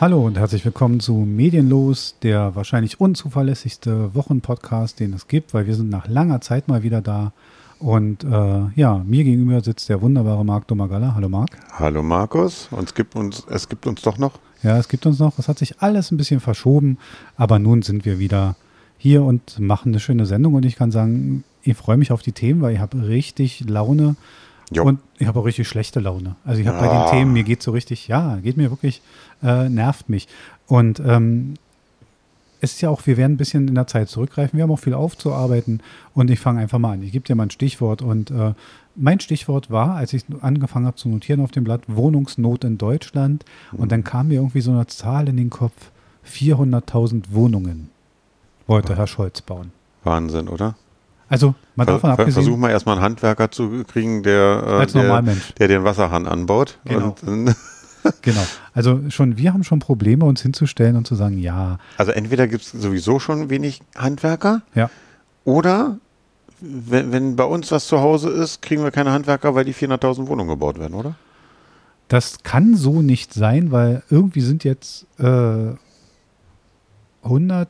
Hallo und herzlich willkommen zu Medienlos, der wahrscheinlich unzuverlässigste Wochenpodcast, den es gibt, weil wir sind nach langer Zeit mal wieder da. Und äh, ja, mir gegenüber sitzt der wunderbare Marc Domagalla. Hallo Marc. Hallo Markus. Und es gibt uns, es gibt uns doch noch. Ja, es gibt uns noch. Es hat sich alles ein bisschen verschoben, aber nun sind wir wieder hier und machen eine schöne Sendung. Und ich kann sagen, ich freue mich auf die Themen, weil ich habe richtig Laune. Jo. Und ich habe auch richtig schlechte Laune. Also ich habe ja. bei den Themen, mir geht so richtig, ja, geht mir wirklich, äh, nervt mich. Und ähm, es ist ja auch, wir werden ein bisschen in der Zeit zurückgreifen. Wir haben auch viel aufzuarbeiten. Und ich fange einfach mal an. Ich gebe dir mal ein Stichwort. Und äh, mein Stichwort war, als ich angefangen habe zu notieren auf dem Blatt, Wohnungsnot in Deutschland. Und dann kam mir irgendwie so eine Zahl in den Kopf. 400.000 Wohnungen wollte Herr Scholz bauen. Wahnsinn, oder? Also mal davon abgesehen. Versuchen wir erstmal einen Handwerker zu kriegen, der, äh, der, der, den Wasserhahn anbaut. Genau. genau. Also schon, wir haben schon Probleme, uns hinzustellen und zu sagen, ja. Also entweder gibt es sowieso schon wenig Handwerker. Ja. Oder wenn, wenn bei uns was zu Hause ist, kriegen wir keine Handwerker, weil die 400.000 Wohnungen gebaut werden, oder? Das kann so nicht sein, weil irgendwie sind jetzt äh, 100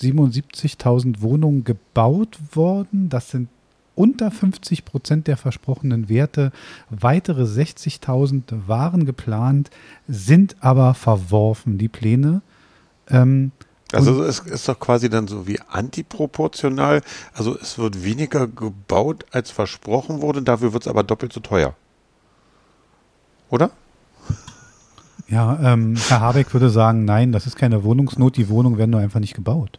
77.000 Wohnungen gebaut worden. Das sind unter 50 Prozent der versprochenen Werte. Weitere 60.000 waren geplant, sind aber verworfen, die Pläne. Ähm, also es ist doch quasi dann so wie antiproportional. Also es wird weniger gebaut, als versprochen wurde, dafür wird es aber doppelt so teuer. Oder? Ja, ähm, Herr Habeck würde sagen, nein, das ist keine Wohnungsnot, die Wohnungen werden nur einfach nicht gebaut.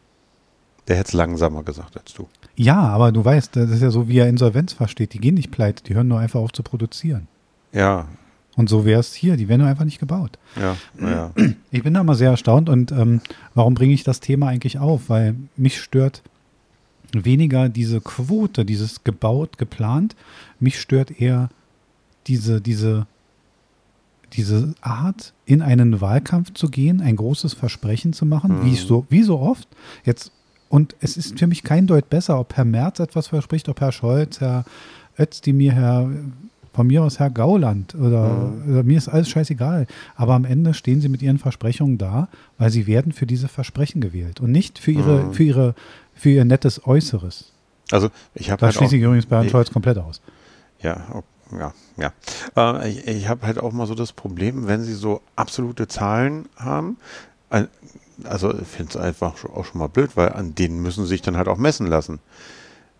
Der hätte es langsamer gesagt als du. Ja, aber du weißt, das ist ja so, wie er Insolvenz versteht. Die gehen nicht pleite, die hören nur einfach auf zu produzieren. Ja. Und so wäre es hier, die werden nur einfach nicht gebaut. Ja, ja. Ich bin da mal sehr erstaunt und ähm, warum bringe ich das Thema eigentlich auf? Weil mich stört weniger diese Quote, dieses gebaut, geplant. Mich stört eher diese, diese, diese Art, in einen Wahlkampf zu gehen, ein großes Versprechen zu machen, mhm. wie, so, wie so oft. Jetzt und es ist für mich kein Deut besser, ob Herr Merz etwas verspricht, ob Herr Scholz, Herr Özdemir, Herr, von mir aus Herr Gauland oder, mhm. oder, mir ist alles scheißegal. Aber am Ende stehen sie mit ihren Versprechungen da, weil sie werden für diese Versprechen gewählt und nicht für ihre, mhm. für ihre, für ihr nettes Äußeres. Also ich habe da halt schließe ich übrigens bei Herrn Scholz komplett aus. Ja, ja, ja. Äh, ich, ich habe halt auch mal so das Problem, wenn sie so absolute Zahlen haben, also ich finde es einfach auch schon mal blöd, weil an denen müssen sie sich dann halt auch messen lassen.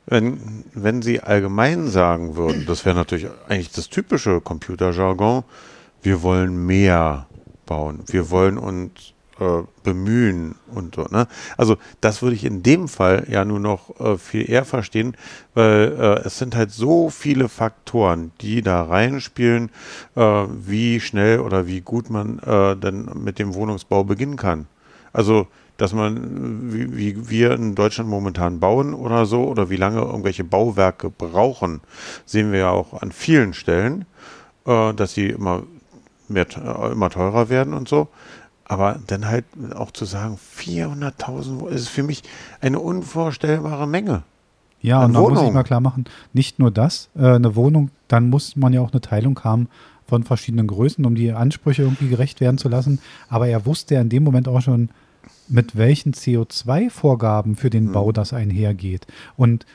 Wenn, wenn sie allgemein sagen würden, das wäre natürlich eigentlich das typische Computerjargon, wir wollen mehr bauen, wir wollen uns äh, bemühen und so. Ne? Also das würde ich in dem Fall ja nur noch äh, viel eher verstehen, weil äh, es sind halt so viele Faktoren, die da reinspielen, äh, wie schnell oder wie gut man äh, denn mit dem Wohnungsbau beginnen kann. Also, dass man, wie, wie, wir in Deutschland momentan bauen oder so, oder wie lange irgendwelche Bauwerke brauchen, sehen wir ja auch an vielen Stellen, äh, dass sie immer, mehr, äh, immer teurer werden und so. Aber dann halt auch zu sagen, 400.000 ist für mich eine unvorstellbare Menge. Ja, und da muss ich mal klar machen, nicht nur das, äh, eine Wohnung, dann muss man ja auch eine Teilung haben von verschiedenen Größen, um die Ansprüche irgendwie gerecht werden zu lassen. Aber er wusste ja in dem Moment auch schon, mit welchen CO2-Vorgaben für den Bau mhm. das einhergeht. Und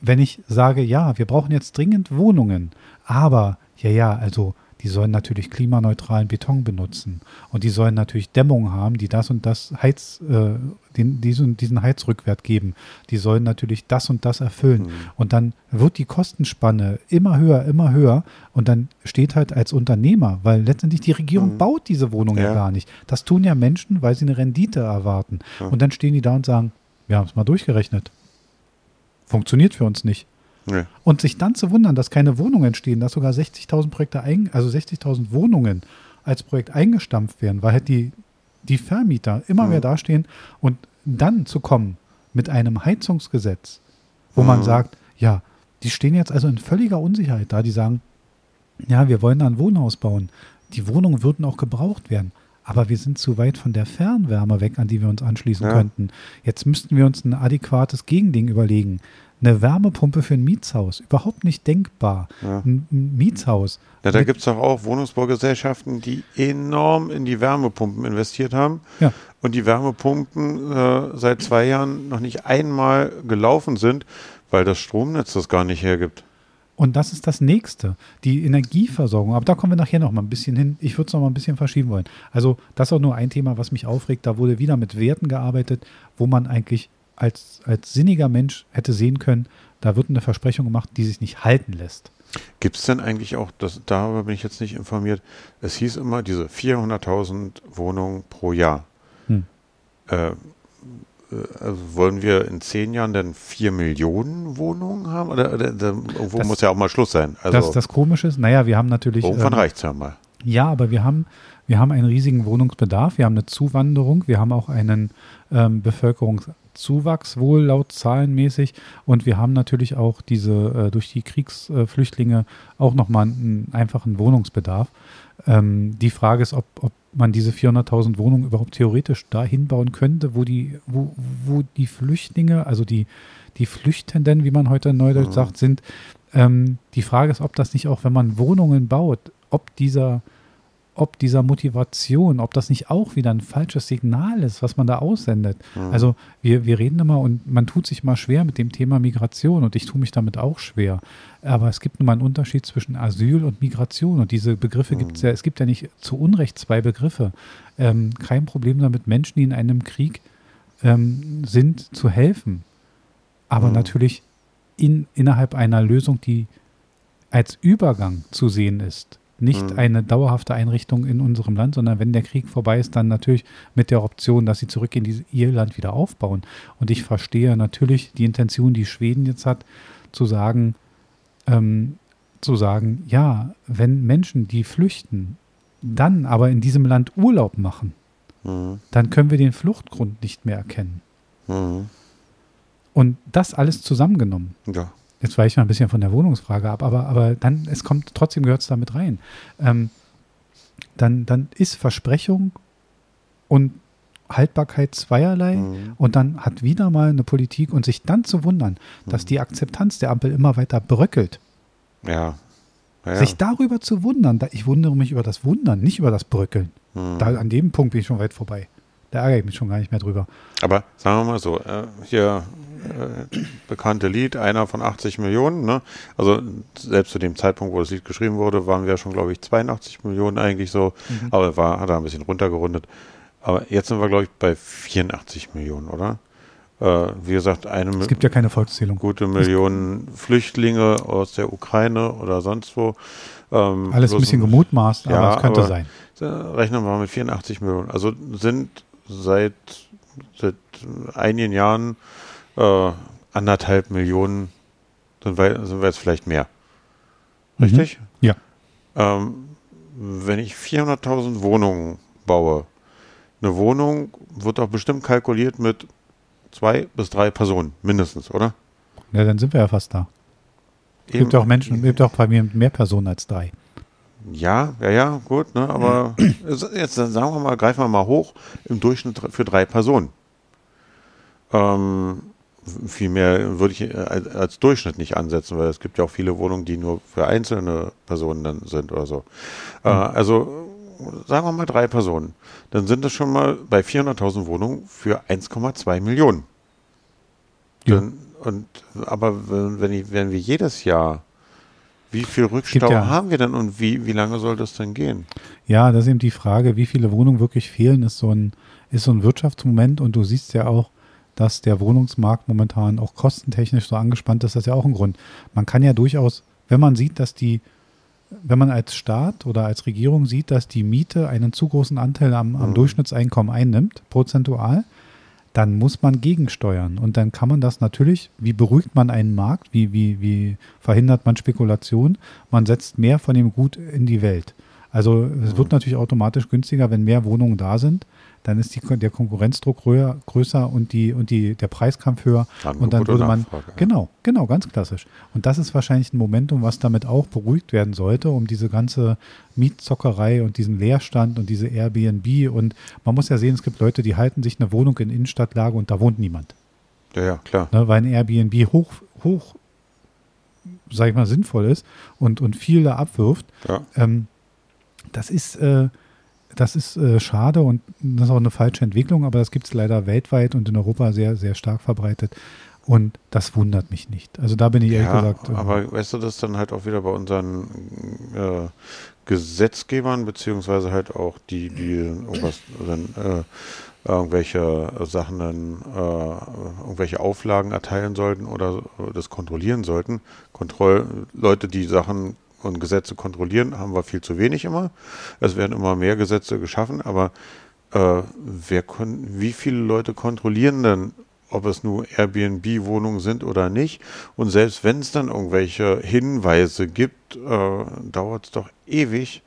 wenn ich sage, ja, wir brauchen jetzt dringend Wohnungen, aber ja, ja, also die sollen natürlich klimaneutralen Beton benutzen und die sollen natürlich Dämmung haben, die das und das Heiz, äh, den, diesen, diesen Heizrückwert geben. Die sollen natürlich das und das erfüllen. Mhm. Und dann wird die Kostenspanne immer höher, immer höher und dann steht halt als Unternehmer, weil letztendlich die Regierung mhm. baut diese Wohnung ja. ja. gar nicht. Das tun ja Menschen, weil sie eine Rendite erwarten. Ja. Und dann stehen die da und sagen, wir haben es mal durchgerechnet. Funktioniert für uns nicht. Nee. Und sich dann zu wundern, dass keine Wohnungen entstehen, dass sogar 60.000 Projekte, ein, also 60.000 Wohnungen als Projekt eingestampft werden, weil halt die, die Vermieter immer mhm. mehr dastehen und dann zu kommen mit einem Heizungsgesetz, wo mhm. man sagt, ja, die stehen jetzt also in völliger Unsicherheit da, die sagen, ja, wir wollen da ein Wohnhaus bauen. Die Wohnungen würden auch gebraucht werden. Aber wir sind zu weit von der Fernwärme weg, an die wir uns anschließen ja. könnten. Jetzt müssten wir uns ein adäquates Gegending überlegen Eine Wärmepumpe für ein Mietshaus, überhaupt nicht denkbar. Ja. Ein, Mietshaus. Ja, da gibt es doch auch Wohnungsbaugesellschaften, die enorm in die Wärmepumpen investiert haben. Ja. Und die Wärmepumpen äh, seit zwei Jahren noch nicht einmal gelaufen sind, weil das Stromnetz das gar nicht hergibt. Und das ist das nächste, die Energieversorgung. Aber da kommen wir nachher noch mal ein bisschen hin. Ich würde es noch mal ein bisschen verschieben wollen. Also, das ist auch nur ein Thema, was mich aufregt. Da wurde wieder mit Werten gearbeitet, wo man eigentlich als, als sinniger Mensch hätte sehen können, da wird eine Versprechung gemacht, die sich nicht halten lässt. Gibt es denn eigentlich auch, das, darüber bin ich jetzt nicht informiert, es hieß immer diese 400.000 Wohnungen pro Jahr. Hm. Äh, also wollen wir in zehn Jahren dann vier Millionen Wohnungen haben? Oder, oder irgendwo das, muss ja auch mal Schluss sein. Also, das, das Komische ist, naja, wir haben natürlich. Irgendwann ähm, reicht es ja mal. Ja, aber wir haben, wir haben einen riesigen Wohnungsbedarf, wir haben eine Zuwanderung, wir haben auch einen ähm, Bevölkerungszuwachs, wohl laut zahlenmäßig. Und wir haben natürlich auch diese äh, durch die Kriegsflüchtlinge auch nochmal einen einfachen Wohnungsbedarf. Ähm, die Frage ist, ob, ob man diese 400.000 Wohnungen überhaupt theoretisch dahin bauen könnte, wo die, wo, wo die Flüchtlinge, also die, die Flüchtenden, wie man heute in Neudeutsch mhm. sagt, sind. Ähm, die Frage ist, ob das nicht auch, wenn man Wohnungen baut, ob dieser ob dieser Motivation, ob das nicht auch wieder ein falsches Signal ist, was man da aussendet. Mhm. Also wir, wir reden immer und man tut sich mal schwer mit dem Thema Migration und ich tue mich damit auch schwer. Aber es gibt nun mal einen Unterschied zwischen Asyl und Migration und diese Begriffe mhm. gibt es ja, es gibt ja nicht zu Unrecht zwei Begriffe. Ähm, kein Problem damit, Menschen, die in einem Krieg ähm, sind, zu helfen. Aber mhm. natürlich in, innerhalb einer Lösung, die als Übergang zu sehen ist nicht mhm. eine dauerhafte Einrichtung in unserem Land, sondern wenn der Krieg vorbei ist, dann natürlich mit der Option, dass sie zurück in die, ihr Land wieder aufbauen. Und ich verstehe natürlich die Intention, die Schweden jetzt hat, zu sagen, ähm, zu sagen, ja, wenn Menschen, die flüchten, dann aber in diesem Land Urlaub machen, mhm. dann können wir den Fluchtgrund nicht mehr erkennen. Mhm. Und das alles zusammengenommen. Ja. Jetzt weiche ich mal ein bisschen von der Wohnungsfrage ab, aber, aber dann, es kommt, trotzdem gehört es damit rein. Ähm, dann, dann ist Versprechung und Haltbarkeit zweierlei mhm. und dann hat wieder mal eine Politik und sich dann zu wundern, dass mhm. die Akzeptanz der Ampel immer weiter bröckelt. Ja. ja. Sich darüber zu wundern, da, ich wundere mich über das Wundern, nicht über das Bröckeln. Mhm. Da, an dem Punkt bin ich schon weit vorbei. Da ärgere ich mich schon gar nicht mehr drüber. Aber sagen wir mal so, äh, hier äh, bekannte Lied, einer von 80 Millionen. Ne? Also selbst zu dem Zeitpunkt, wo das Lied geschrieben wurde, waren wir schon, glaube ich, 82 Millionen eigentlich so. Mhm. Aber war, hat er ein bisschen runtergerundet. Aber jetzt sind wir, glaube ich, bei 84 Millionen, oder? Äh, wie gesagt, eine Es gibt ja keine Volkszählung. Gute Millionen Flüchtlinge aus der Ukraine oder sonst wo. Ähm, Alles ein bisschen gemutmaßt, aber ja, es könnte aber sein. Rechnen wir mit 84 Millionen. Also sind seit, seit einigen Jahren äh, anderthalb Millionen, sind wir, sind wir jetzt vielleicht mehr. Richtig? Mhm. Ja. Ähm, wenn ich 400.000 Wohnungen baue, eine Wohnung wird doch bestimmt kalkuliert mit zwei bis drei Personen, mindestens, oder? Ja, dann sind wir ja fast da. Es gibt auch Menschen, es gibt auch bei mir mehr Personen als drei. Ja, ja, ja, gut, ne, aber jetzt sagen wir mal, greifen wir mal hoch im Durchschnitt für drei Personen. Ähm, viel mehr würde ich äh, als Durchschnitt nicht ansetzen, weil es gibt ja auch viele Wohnungen, die nur für einzelne Personen dann sind oder so. Mhm. Äh, also sagen wir mal drei Personen. Dann sind das schon mal bei 400.000 Wohnungen für 1,2 Millionen. Ja. Dann, und, aber wenn, ich, wenn wir jedes Jahr wie viel Rückstau ja, haben wir denn und wie, wie lange soll das denn gehen? Ja, das ist eben die Frage, wie viele Wohnungen wirklich fehlen, ist so ein, ist so ein Wirtschaftsmoment und du siehst ja auch, dass der Wohnungsmarkt momentan auch kostentechnisch so angespannt ist, das ist ja auch ein Grund. Man kann ja durchaus, wenn man sieht, dass die, wenn man als Staat oder als Regierung sieht, dass die Miete einen zu großen Anteil am, am mhm. Durchschnittseinkommen einnimmt, prozentual, dann muss man gegensteuern. Und dann kann man das natürlich, wie beruhigt man einen Markt, wie, wie, wie verhindert man Spekulation? Man setzt mehr von dem Gut in die Welt. Also es wird mhm. natürlich automatisch günstiger, wenn mehr Wohnungen da sind dann ist die, der Konkurrenzdruck höher, größer und, die, und die, der Preiskampf höher. Angebot und dann würde man. Nachfrage. Genau, genau, ganz klassisch. Und das ist wahrscheinlich ein Momentum, was damit auch beruhigt werden sollte, um diese ganze Mietzockerei und diesen Leerstand und diese Airbnb. Und man muss ja sehen, es gibt Leute, die halten sich eine Wohnung in Innenstadtlage und da wohnt niemand. Ja, ja, klar. Ne, weil ein Airbnb hoch, hoch, sag ich mal, sinnvoll ist und, und viel da abwirft. Ja. Ähm, das ist, äh, das ist äh, schade und das ist auch eine falsche Entwicklung, aber das gibt es leider weltweit und in Europa sehr, sehr stark verbreitet. Und das wundert mich nicht. Also da bin ich ehrlich ja, gesagt. äh, aber weißt du, das ist dann halt auch wieder bei unseren äh, Gesetzgebern, beziehungsweise halt auch die, die irgendwas dann, äh, irgendwelche Sachen dann, äh, irgendwelche Auflagen erteilen sollten oder das kontrollieren sollten. Kontroll Leute, die Sachen und Gesetze kontrollieren, haben wir viel zu wenig immer. Es werden immer mehr Gesetze geschaffen, aber äh, wer kon wie viele Leute kontrollieren denn, ob es nur Airbnb-Wohnungen sind oder nicht? Und selbst wenn es dann irgendwelche Hinweise gibt, äh, dauert es doch ewig,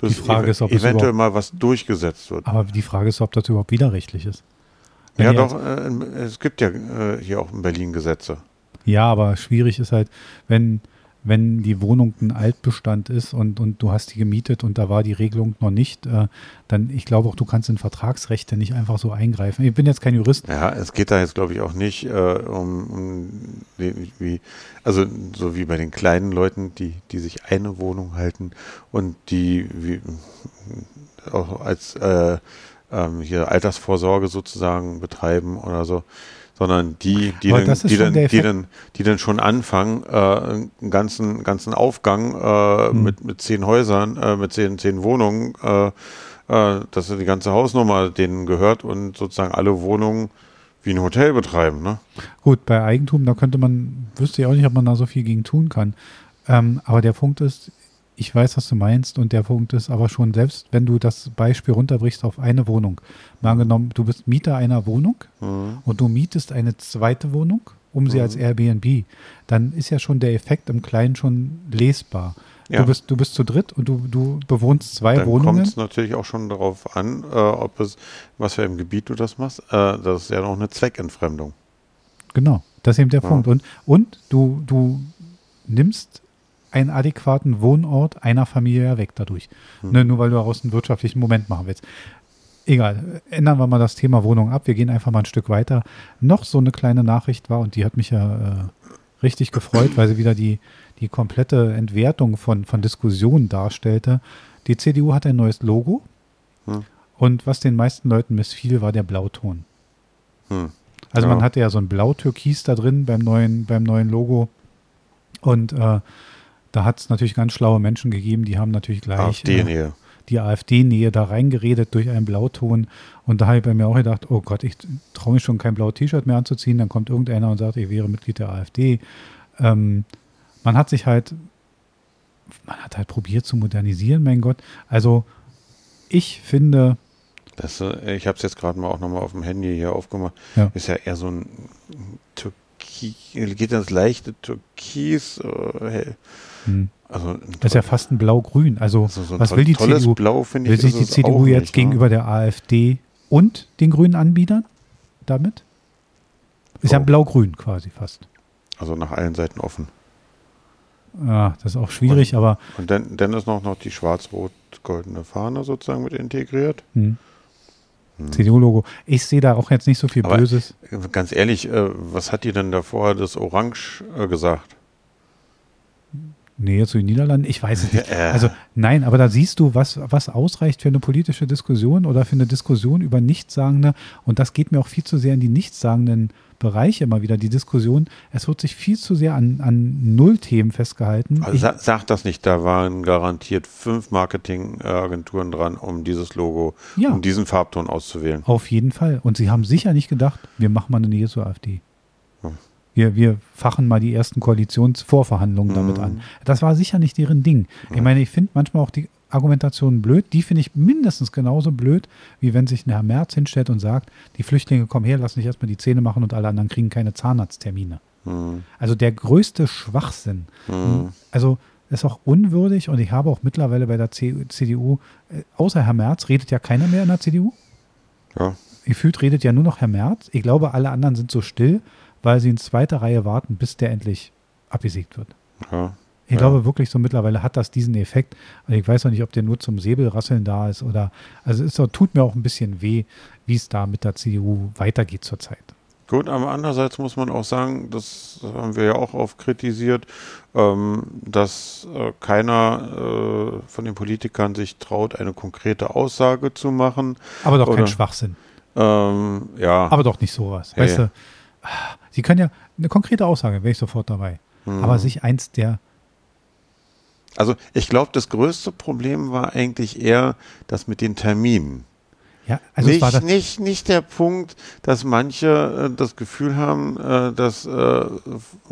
bis Die Frage ev ist, ob eventuell mal was durchgesetzt wird. aber die Frage ist, ob das überhaupt widerrechtlich ist. Wenn Ja, doch, äh, es gibt ja äh, hier auch in Berlin Gesetze. Ja, aber schwierig ist halt, wenn, wenn die Wohnung ein Altbestand ist und, und du hast die gemietet und da war die Regelung noch nicht, äh, dann ich glaube auch, du kannst in Vertragsrechte nicht einfach so eingreifen. Ich bin jetzt kein Jurist. Ja, es geht da jetzt, glaube ich, auch nicht äh, um, um wie, also so wie bei den kleinen Leuten, die, die sich eine Wohnung halten und die wie, auch als äh, ähm, hier Altersvorsorge sozusagen betreiben oder so, sondern die, die, dann, die, schon dann, die, dann, die dann schon anfangen, äh, einen ganzen, ganzen Aufgang äh, Hm. mit, mit zehn Häusern, äh, mit zehn, zehn Wohnungen, äh, äh, dass die ganze Hausnummer denen gehört und sozusagen alle Wohnungen wie ein Hotel betreiben. Ne? Gut, bei Eigentum, da könnte man, wüsste ich auch nicht, ob man da so viel gegen tun kann. Ähm, aber der Punkt ist, ich weiß, was du meinst und der Punkt ist aber schon, selbst wenn du das Beispiel runterbrichst auf eine Wohnung, mal angenommen, du bist Mieter einer Wohnung Mhm. und du mietest eine zweite Wohnung, um sie Mhm. als Airbnb, dann ist ja schon der Effekt im Kleinen schon lesbar. Ja. Du, bist, du bist zu dritt und du, du bewohnst zwei Dann kommt Wohnungen. es natürlich auch schon darauf an, äh, ob es, was für im Gebiet du das machst. Äh, das ist ja noch eine Zweckentfremdung. Genau, das ist eben der Ja. Punkt. Und, und du, du nimmst einen adäquaten Wohnort einer Familie ja weg dadurch. Hm. Ne, nur weil du daraus einen wirtschaftlichen Moment machen willst. Egal, ändern wir mal das Thema Wohnung ab. Wir gehen einfach mal ein Stück weiter. Noch so eine kleine Nachricht war, und die hat mich ja äh, richtig gefreut, weil sie wieder die, die komplette Entwertung von, von Diskussionen darstellte. Die CDU hat ein neues Logo. Hm. Und was den meisten Leuten missfiel, war der Blauton. Hm. Also Ja. man hatte ja so ein Blau-Türkis da drin beim neuen, beim neuen Logo. Und äh, da hat es natürlich ganz schlaue Menschen gegeben, die haben natürlich gleich äh, AfD-Nähe. die AfD-Nähe da reingeredet durch einen Blauton. Und da habe ich bei mir auch gedacht, oh Gott, ich traue mich schon kein blaues T-Shirt mehr anzuziehen. Dann kommt irgendeiner und sagt, ich wäre Mitglied der AfD. Ähm, man hat sich halt, man hat halt probiert zu modernisieren, mein Gott. Also ich finde, Das, äh, ich habe es jetzt gerade mal auch nochmal auf dem Handy hier aufgemacht. Ja. Ist ja eher so ein Türkis, geht das leichte Türkis. Äh, hell. Hm, also ein das ist ja fast ein Blau-Grün. Also also so ein was toll- will die CDU? Blau, finde Will ich. sich die CDU jetzt nicht, gegenüber Ne? der AfD und den grünen Anbietern damit? Ist ja Oh. blau-grün quasi fast. Also nach allen Seiten offen. Ja, das ist auch schwierig, aber Und dann, dann ist noch, noch die schwarz-rot-goldene Fahne sozusagen mit integriert. hm, Hm. CDU-Logo. Ich sehe da auch jetzt nicht so viel Aber- Böses. Ganz ehrlich, äh, was hat die denn davor das Orange äh, gesagt? Nähe zu den Niederlanden? Ich weiß es nicht. Also nein, aber da siehst du, was, was ausreicht für eine politische Diskussion oder für eine Diskussion über Nichtssagende. Und das geht mir auch viel zu sehr in die nichtssagenden Bereiche immer wieder. Die Diskussion, es wird sich viel zu sehr an, an Nullthemen festgehalten. Also Ich, sa sag das nicht, da waren garantiert fünf Marketingagenturen dran, um dieses Logo, Ja. um diesen Farbton auszuwählen. Auf jeden Fall. Und sie haben sicher nicht gedacht, wir machen mal eine Nähe zur AfD. Hm. Wir, wir fachen mal die ersten Koalitionsvorverhandlungen damit Mhm. an. Das war sicher nicht deren Ding. Ich meine, ich finde manchmal auch die Argumentation blöd. Die finde ich mindestens genauso blöd, wie wenn sich ein Herr Merz hinstellt und sagt, die Flüchtlinge kommen her, lassen sich erstmal die Zähne machen und alle anderen kriegen keine Zahnarzttermine. Hm, Also der größte Schwachsinn. hm, Also ist auch unwürdig und ich habe auch mittlerweile bei der CDU, äh, außer Herr Merz, redet ja keiner mehr in der CDU. ja. Gefühlt redet ja nur noch Herr Merz. Ich glaube, alle anderen sind so still, weil sie in zweiter Reihe warten, bis der endlich abgesiegt wird. ja. Ich Ja. glaube wirklich, so mittlerweile hat das diesen Effekt. Und ich weiß noch nicht, ob der nur zum Säbelrasseln da ist oder. Also es tut mir auch ein bisschen weh, wie es da mit der CDU weitergeht zurzeit. Gut, aber andererseits muss man auch sagen, das haben wir ja auch oft kritisiert, ähm, dass äh, keiner äh, von den Politikern sich traut, eine konkrete Aussage zu machen. Aber doch Oder, kein Schwachsinn. Ähm, ja. Aber doch nicht sowas. Hey. Weißt du, Sie können ja eine konkrete Aussage, wäre ich sofort dabei. Mhm. Aber sich eins der also ich glaube, das größte Problem war eigentlich eher das mit den Terminen. Ja, also nicht, nicht, nicht der Punkt, dass manche äh, das Gefühl haben, äh, dass äh,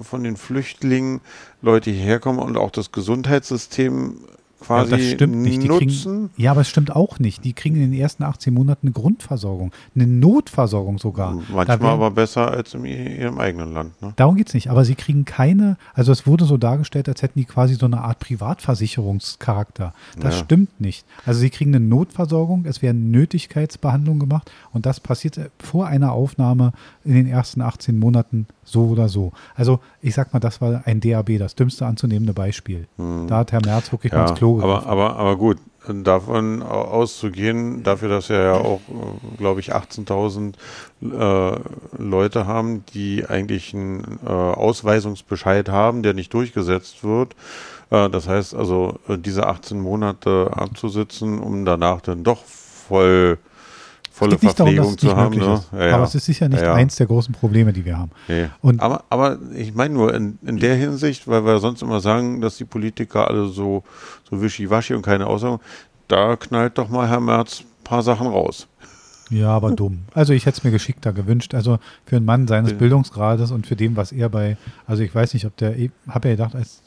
von den Flüchtlingen Leute hierher kommen und auch das Gesundheitssystem quasi ja, das stimmt nicht. Die nutzen. Kriegen, ja, aber es stimmt auch nicht. Die kriegen in den ersten 18 Monaten eine Grundversorgung, eine Notversorgung sogar. Manchmal werden, aber besser als in ihrem eigenen Land. Ne? Darum geht es nicht. Aber sie kriegen keine, also es wurde so dargestellt, als hätten die quasi so eine Art Privatversicherungscharakter. Das ja. stimmt nicht. Also sie kriegen eine Notversorgung, es werden Nötigkeitsbehandlungen gemacht und das passiert vor einer Aufnahme in den ersten 18 Monaten so oder so. Also ich sag mal, das war ein DAB, das dümmste anzunehmende Beispiel. Hm. Da hat Herr Merz wirklich ja, mal ins Klo aber, aber, aber gut, davon auszugehen, dafür, dass wir ja auch, glaube ich, 18.000 äh, Leute haben, die eigentlich einen äh, Ausweisungsbescheid haben, der nicht durchgesetzt wird. Äh, das heißt also, äh, diese 18 Monate abzusitzen, um danach dann doch voll volle Verpflegung darum, zu haben. Ne? Ja, ja. Aber es ist sicher nicht ja, eins der großen Probleme, die wir haben. Nee. Aber, aber ich meine nur in, in der Hinsicht, weil wir sonst immer sagen, dass die Politiker alle so, so wischiwaschi und keine Aussagen, da knallt doch mal Herr Merz ein paar Sachen raus. Ja, aber dumm. Also ich hätte es mir geschickter gewünscht. Also für einen Mann seines Bildungsgrades und für dem, was er bei, also ich weiß nicht, ob der, habe ja gedacht, als,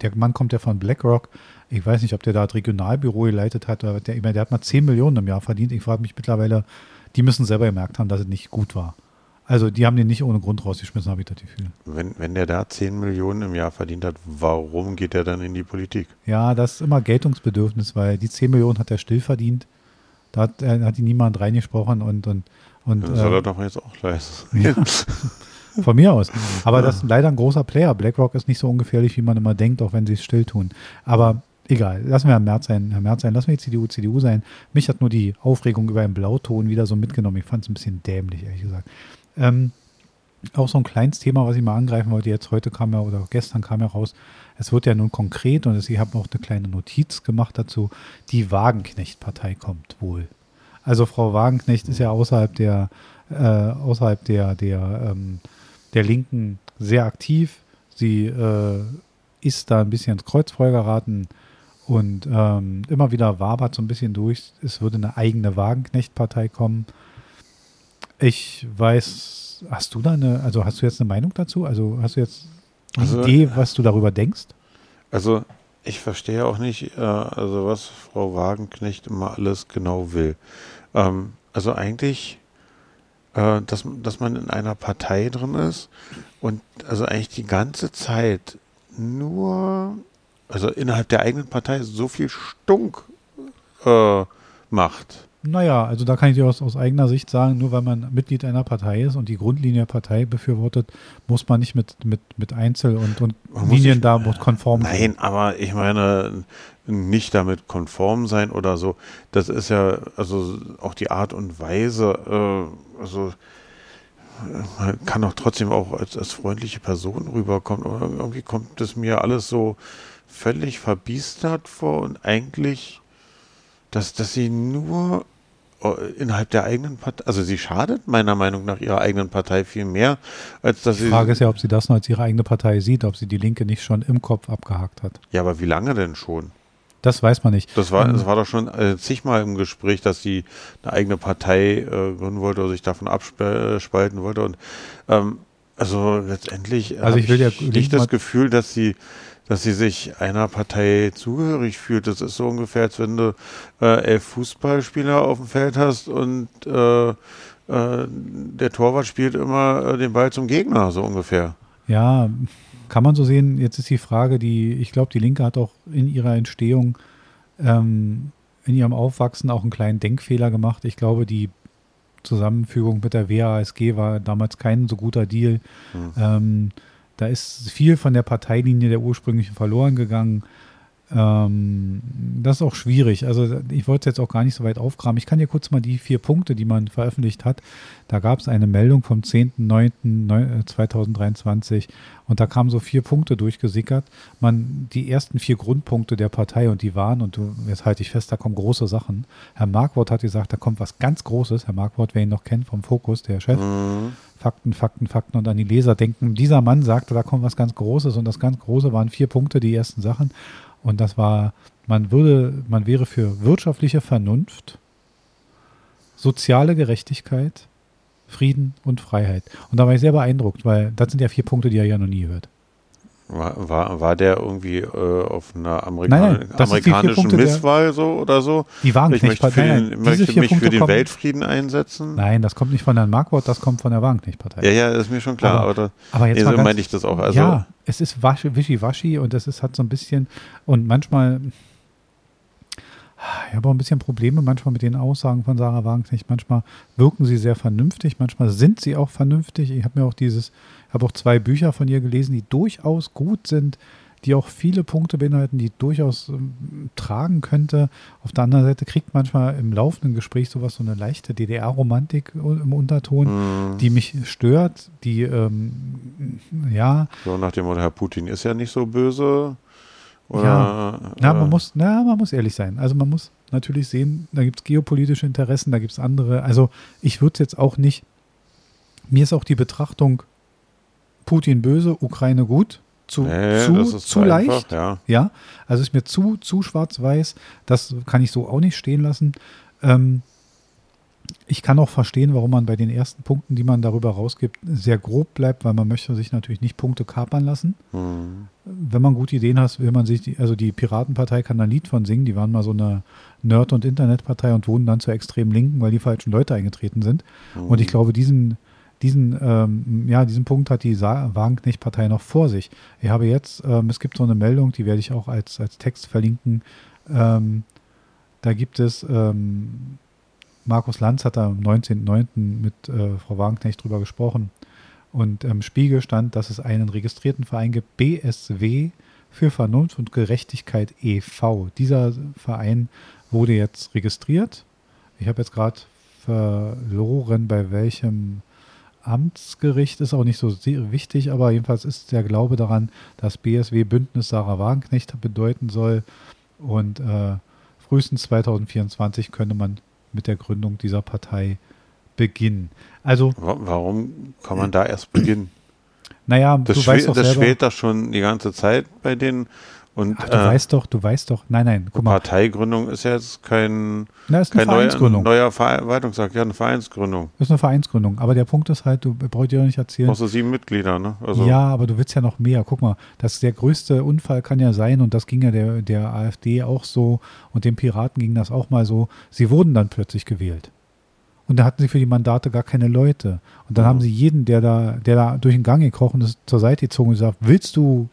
der Mann kommt ja von BlackRock, ich weiß nicht, ob der da das Regionalbüro geleitet hat, oder der, ich meine, der hat mal 10 Millionen im Jahr verdient. Ich frage mich mittlerweile, die müssen selber gemerkt haben, dass es nicht gut war. Also die haben den nicht ohne Grund rausgeschmissen, habe ich das Gefühl. Wenn, wenn der da 10 Millionen im Jahr verdient hat, warum geht er dann in die Politik? Ja, das ist immer Geltungsbedürfnis, weil die 10 Millionen hat er still verdient. Da hat, äh, hat ihn niemand reingesprochen und, und, und Dann soll äh, er doch jetzt auch leisten. Ja. Von mir aus. Aber das ist leider ein großer Player. BlackRock ist nicht so ungefährlich, wie man immer denkt, auch wenn sie es still tun. Aber egal, lassen wir Herr Merz sein, Herr Merz sein, lassen wir die CDU, CDU sein. Mich hat nur die Aufregung über einen Blauton wieder so mitgenommen. Ich fand es ein bisschen dämlich, ehrlich gesagt. Ähm, auch so ein kleines Thema, was ich mal angreifen wollte, jetzt heute kam ja oder gestern kam ja raus, es wird ja nun konkret und ich habe auch eine kleine Notiz gemacht dazu, die Wagenknecht-Partei kommt wohl. Also Frau Wagenknecht ist ja außerhalb der, äh, außerhalb der, der, ähm, der Linken sehr aktiv. Sie äh, ist da ein bisschen ins Kreuzfeuer geraten und ähm, immer wieder wabert so ein bisschen durch, es würde eine eigene Wagenknecht-Partei kommen. Ich weiß, hast du da eine, also hast du jetzt eine Meinung dazu? Also hast du jetzt eine also, Idee, was du darüber denkst? Also ich verstehe auch nicht, äh, also was Frau Wagenknecht immer alles genau will. Ähm, also eigentlich, äh, dass, dass man in einer Partei drin ist und also eigentlich die ganze Zeit nur, also innerhalb der eigenen Partei so viel Stunk äh, macht. Naja, also da kann ich dir aus, aus, eigener Sicht sagen, nur weil man Mitglied einer Partei ist und die Grundlinie der Partei befürwortet, muss man nicht mit, mit, mit Einzel- und, und Linien ich, da konform sein. Nein, aber ich meine, nicht damit konform sein oder so, das ist ja, also auch die Art und Weise, äh, also man kann auch trotzdem auch als, als freundliche Person rüberkommen. Aber irgendwie kommt es mir alles so völlig verbiestert vor und eigentlich, dass, dass sie nur äh, innerhalb der eigenen Partei, also sie schadet meiner Meinung nach ihrer eigenen Partei viel mehr, als dass sie. Die Frage ist ja, ob sie das noch als ihre eigene Partei sieht, ob sie die Linke nicht schon im Kopf abgehakt hat. Ja, aber wie lange denn schon? Das weiß man nicht. Das war, ähm, das war doch schon äh, zigmal im Gespräch, dass sie eine eigene Partei äh, gründen wollte oder sich davon abspalten wollte. Und ähm, also letztendlich also ich will ja nicht das Gefühl, dass sie, dass sie sich einer Partei zugehörig fühlt. Das ist so ungefähr, als wenn du äh, elf Fußballspieler auf dem Feld hast und äh, äh, der Torwart spielt immer äh, den Ball zum Gegner, so ungefähr. Ja, kann man so sehen. Jetzt ist die Frage, die, ich glaube, die Linke hat auch in ihrer Entstehung, ähm, in ihrem Aufwachsen auch einen kleinen Denkfehler gemacht. Ich glaube, die Zusammenfügung mit der WASG war damals kein so guter Deal. Mhm. Ähm, da ist viel von der Parteilinie der ursprünglichen verloren gegangen. Ähm, das ist auch schwierig. Also ich wollte es jetzt auch gar nicht so weit aufgraben. Ich kann dir kurz mal die vier Punkte, die man veröffentlicht hat. Da gab es eine Meldung vom 10.09.2023 und da kamen so vier Punkte durchgesickert. Man, die ersten vier Grundpunkte der Partei und die waren, und du, jetzt halte ich fest, da kommen große Sachen. Herr Markwort hat gesagt, da kommt was ganz Großes. Herr Markwort, wer ihn noch kennt vom Fokus, der Chef. Mhm. Fakten, Fakten, Fakten und an die Leser denken. Dieser Mann sagte, da kommt was ganz Großes und das ganz Große waren vier Punkte, die ersten Sachen. Und das war, man würde, man wäre für wirtschaftliche Vernunft, soziale Gerechtigkeit, Frieden und Freiheit. Und da war ich sehr beeindruckt, weil das sind ja vier Punkte, die er ja noch nie hört. War, war, war der irgendwie äh, auf einer Amerikan nein, nein, amerikanischen Misswahl so oder so? Die Wagenknecht-Partei. Ich möchte, für den, möchte mich für den kommen, Weltfrieden einsetzen. Nein, das kommt nicht von Herrn Markwort, das kommt von der Wagenknecht-Partei. Ja, ja, ist mir schon klar. Aber, aber, aber jetzt nee, so meinte ich das auch. Also, ja, es ist wischiwaschi und es ist, hat so ein bisschen und manchmal ich habe auch ein bisschen Probleme manchmal mit den Aussagen von Sarah Wagenknecht. Manchmal wirken sie sehr vernünftig, manchmal sind sie auch vernünftig. Ich habe mir auch dieses, habe auch zwei Bücher von ihr gelesen, die durchaus gut sind, die auch viele Punkte beinhalten, die durchaus ähm, tragen könnte. Auf der anderen Seite kriegt manchmal im laufenden Gespräch sowas so eine leichte DDR-Romantik im Unterton, mhm. die mich stört, die ähm, ja. So nach dem Motto, Herr Putin ist ja nicht so böse. Oder, ja, na, man muss, na, man muss ehrlich sein. Also man muss natürlich sehen, da gibt es geopolitische Interessen, da gibt es andere. Also ich würde es jetzt auch nicht, mir ist auch die Betrachtung Putin böse, Ukraine gut, zu, nee, zu, zu leicht. Einfach, ja. ja, also ist mir zu, zu schwarz-weiß. Das kann ich so auch nicht stehen lassen. Ähm, ich kann auch verstehen, warum man bei den ersten Punkten, die man darüber rausgibt, sehr grob bleibt, weil man möchte sich natürlich nicht Punkte kapern lassen. Mhm. Wenn man gute Ideen hat, will man sich, die, also die Piratenpartei kann da ein Lied von singen, die waren mal so eine Nerd- und Internetpartei und wurden dann zur extrem Linken, weil die falschen Leute eingetreten sind. Mhm. Und ich glaube, diesen, diesen, ähm, ja, diesen Punkt hat die Wagenknecht-Partei noch vor sich. Ich habe jetzt, ähm, es gibt so eine Meldung, die werde ich auch als, als Text verlinken. Ähm, da gibt es ähm, Markus Lanz hat da am 19.09. mit äh, Frau Wagenknecht drüber gesprochen. Und im Spiegel stand, dass es einen registrierten Verein gibt, BSW für Vernunft und Gerechtigkeit e.V. Dieser Verein wurde jetzt registriert. Ich habe jetzt gerade verloren, bei welchem Amtsgericht ist auch nicht so wichtig, aber jedenfalls ist der Glaube daran, dass BSW Bündnis Sarah Wagenknecht bedeuten soll. Und äh, frühestens 2024 könnte man mit der Gründung dieser Partei beginnen. Also warum kann man da erst beginnen? Naja, das, schwelt, das schwelt da schon die ganze Zeit bei denen und, Ach, du äh, weißt doch, du weißt doch, nein, nein, guck mal. Parteigründung ist ja jetzt kein, Na, ist kein neuer, neuer Verwaltungsakt, ja, eine Vereinsgründung. Das ist eine Vereinsgründung, aber der Punkt ist halt, du brauchst dir doch nicht erzählen. Außer sieben Mitglieder, ne? Also ja, aber du willst ja noch mehr. Guck mal, das der größte Unfall kann ja sein, und das ging ja der, der AfD auch so und den Piraten ging das auch mal so, sie wurden dann plötzlich gewählt. Und da hatten sie für die Mandate gar keine Leute. Und dann mhm. haben sie jeden, der da, der da durch den Gang gekrochen ist, zur Seite gezogen und gesagt, willst du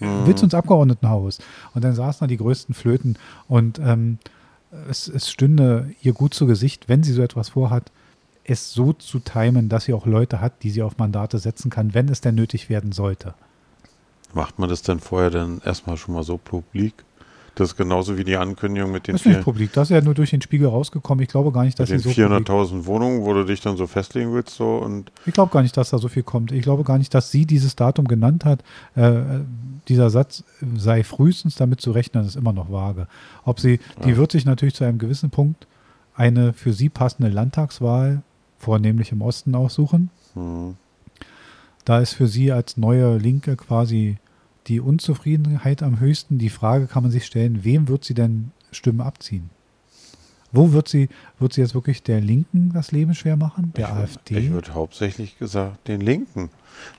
mhm. willst du ins Abgeordnetenhaus? Und dann saßen da die größten Flöten und ähm, es, es stünde ihr gut zu Gesicht, wenn sie so etwas vorhat, es so zu timen, dass sie auch Leute hat, die sie auf Mandate setzen kann, wenn es denn nötig werden sollte. Macht man das denn vorher dann erstmal schon mal so publik? Das ist genauso wie die Ankündigung mit den Das ist nicht publik, das ist ja nur durch den Spiegel rausgekommen. Ich glaube gar nicht, dass mit den so 400.000 Wohnungen, wo du dich dann so festlegen willst so und Ich glaube gar nicht, dass da so viel kommt. Ich glaube gar nicht, dass sie dieses Datum genannt hat. Äh, dieser Satz sei frühestens damit zu rechnen, ist immer noch vage. Ob sie, ja. die wird sich natürlich zu einem gewissen Punkt eine für sie passende Landtagswahl, vornehmlich im Osten, aussuchen. Mhm. Da ist für sie als neue Linke quasi die Unzufriedenheit am höchsten. Die Frage kann man sich stellen, wem wird sie denn Stimmen abziehen? Wo wird sie, wird sie jetzt wirklich der Linken das Leben schwer machen? Der ich AfD? ich würde hauptsächlich gesagt den Linken.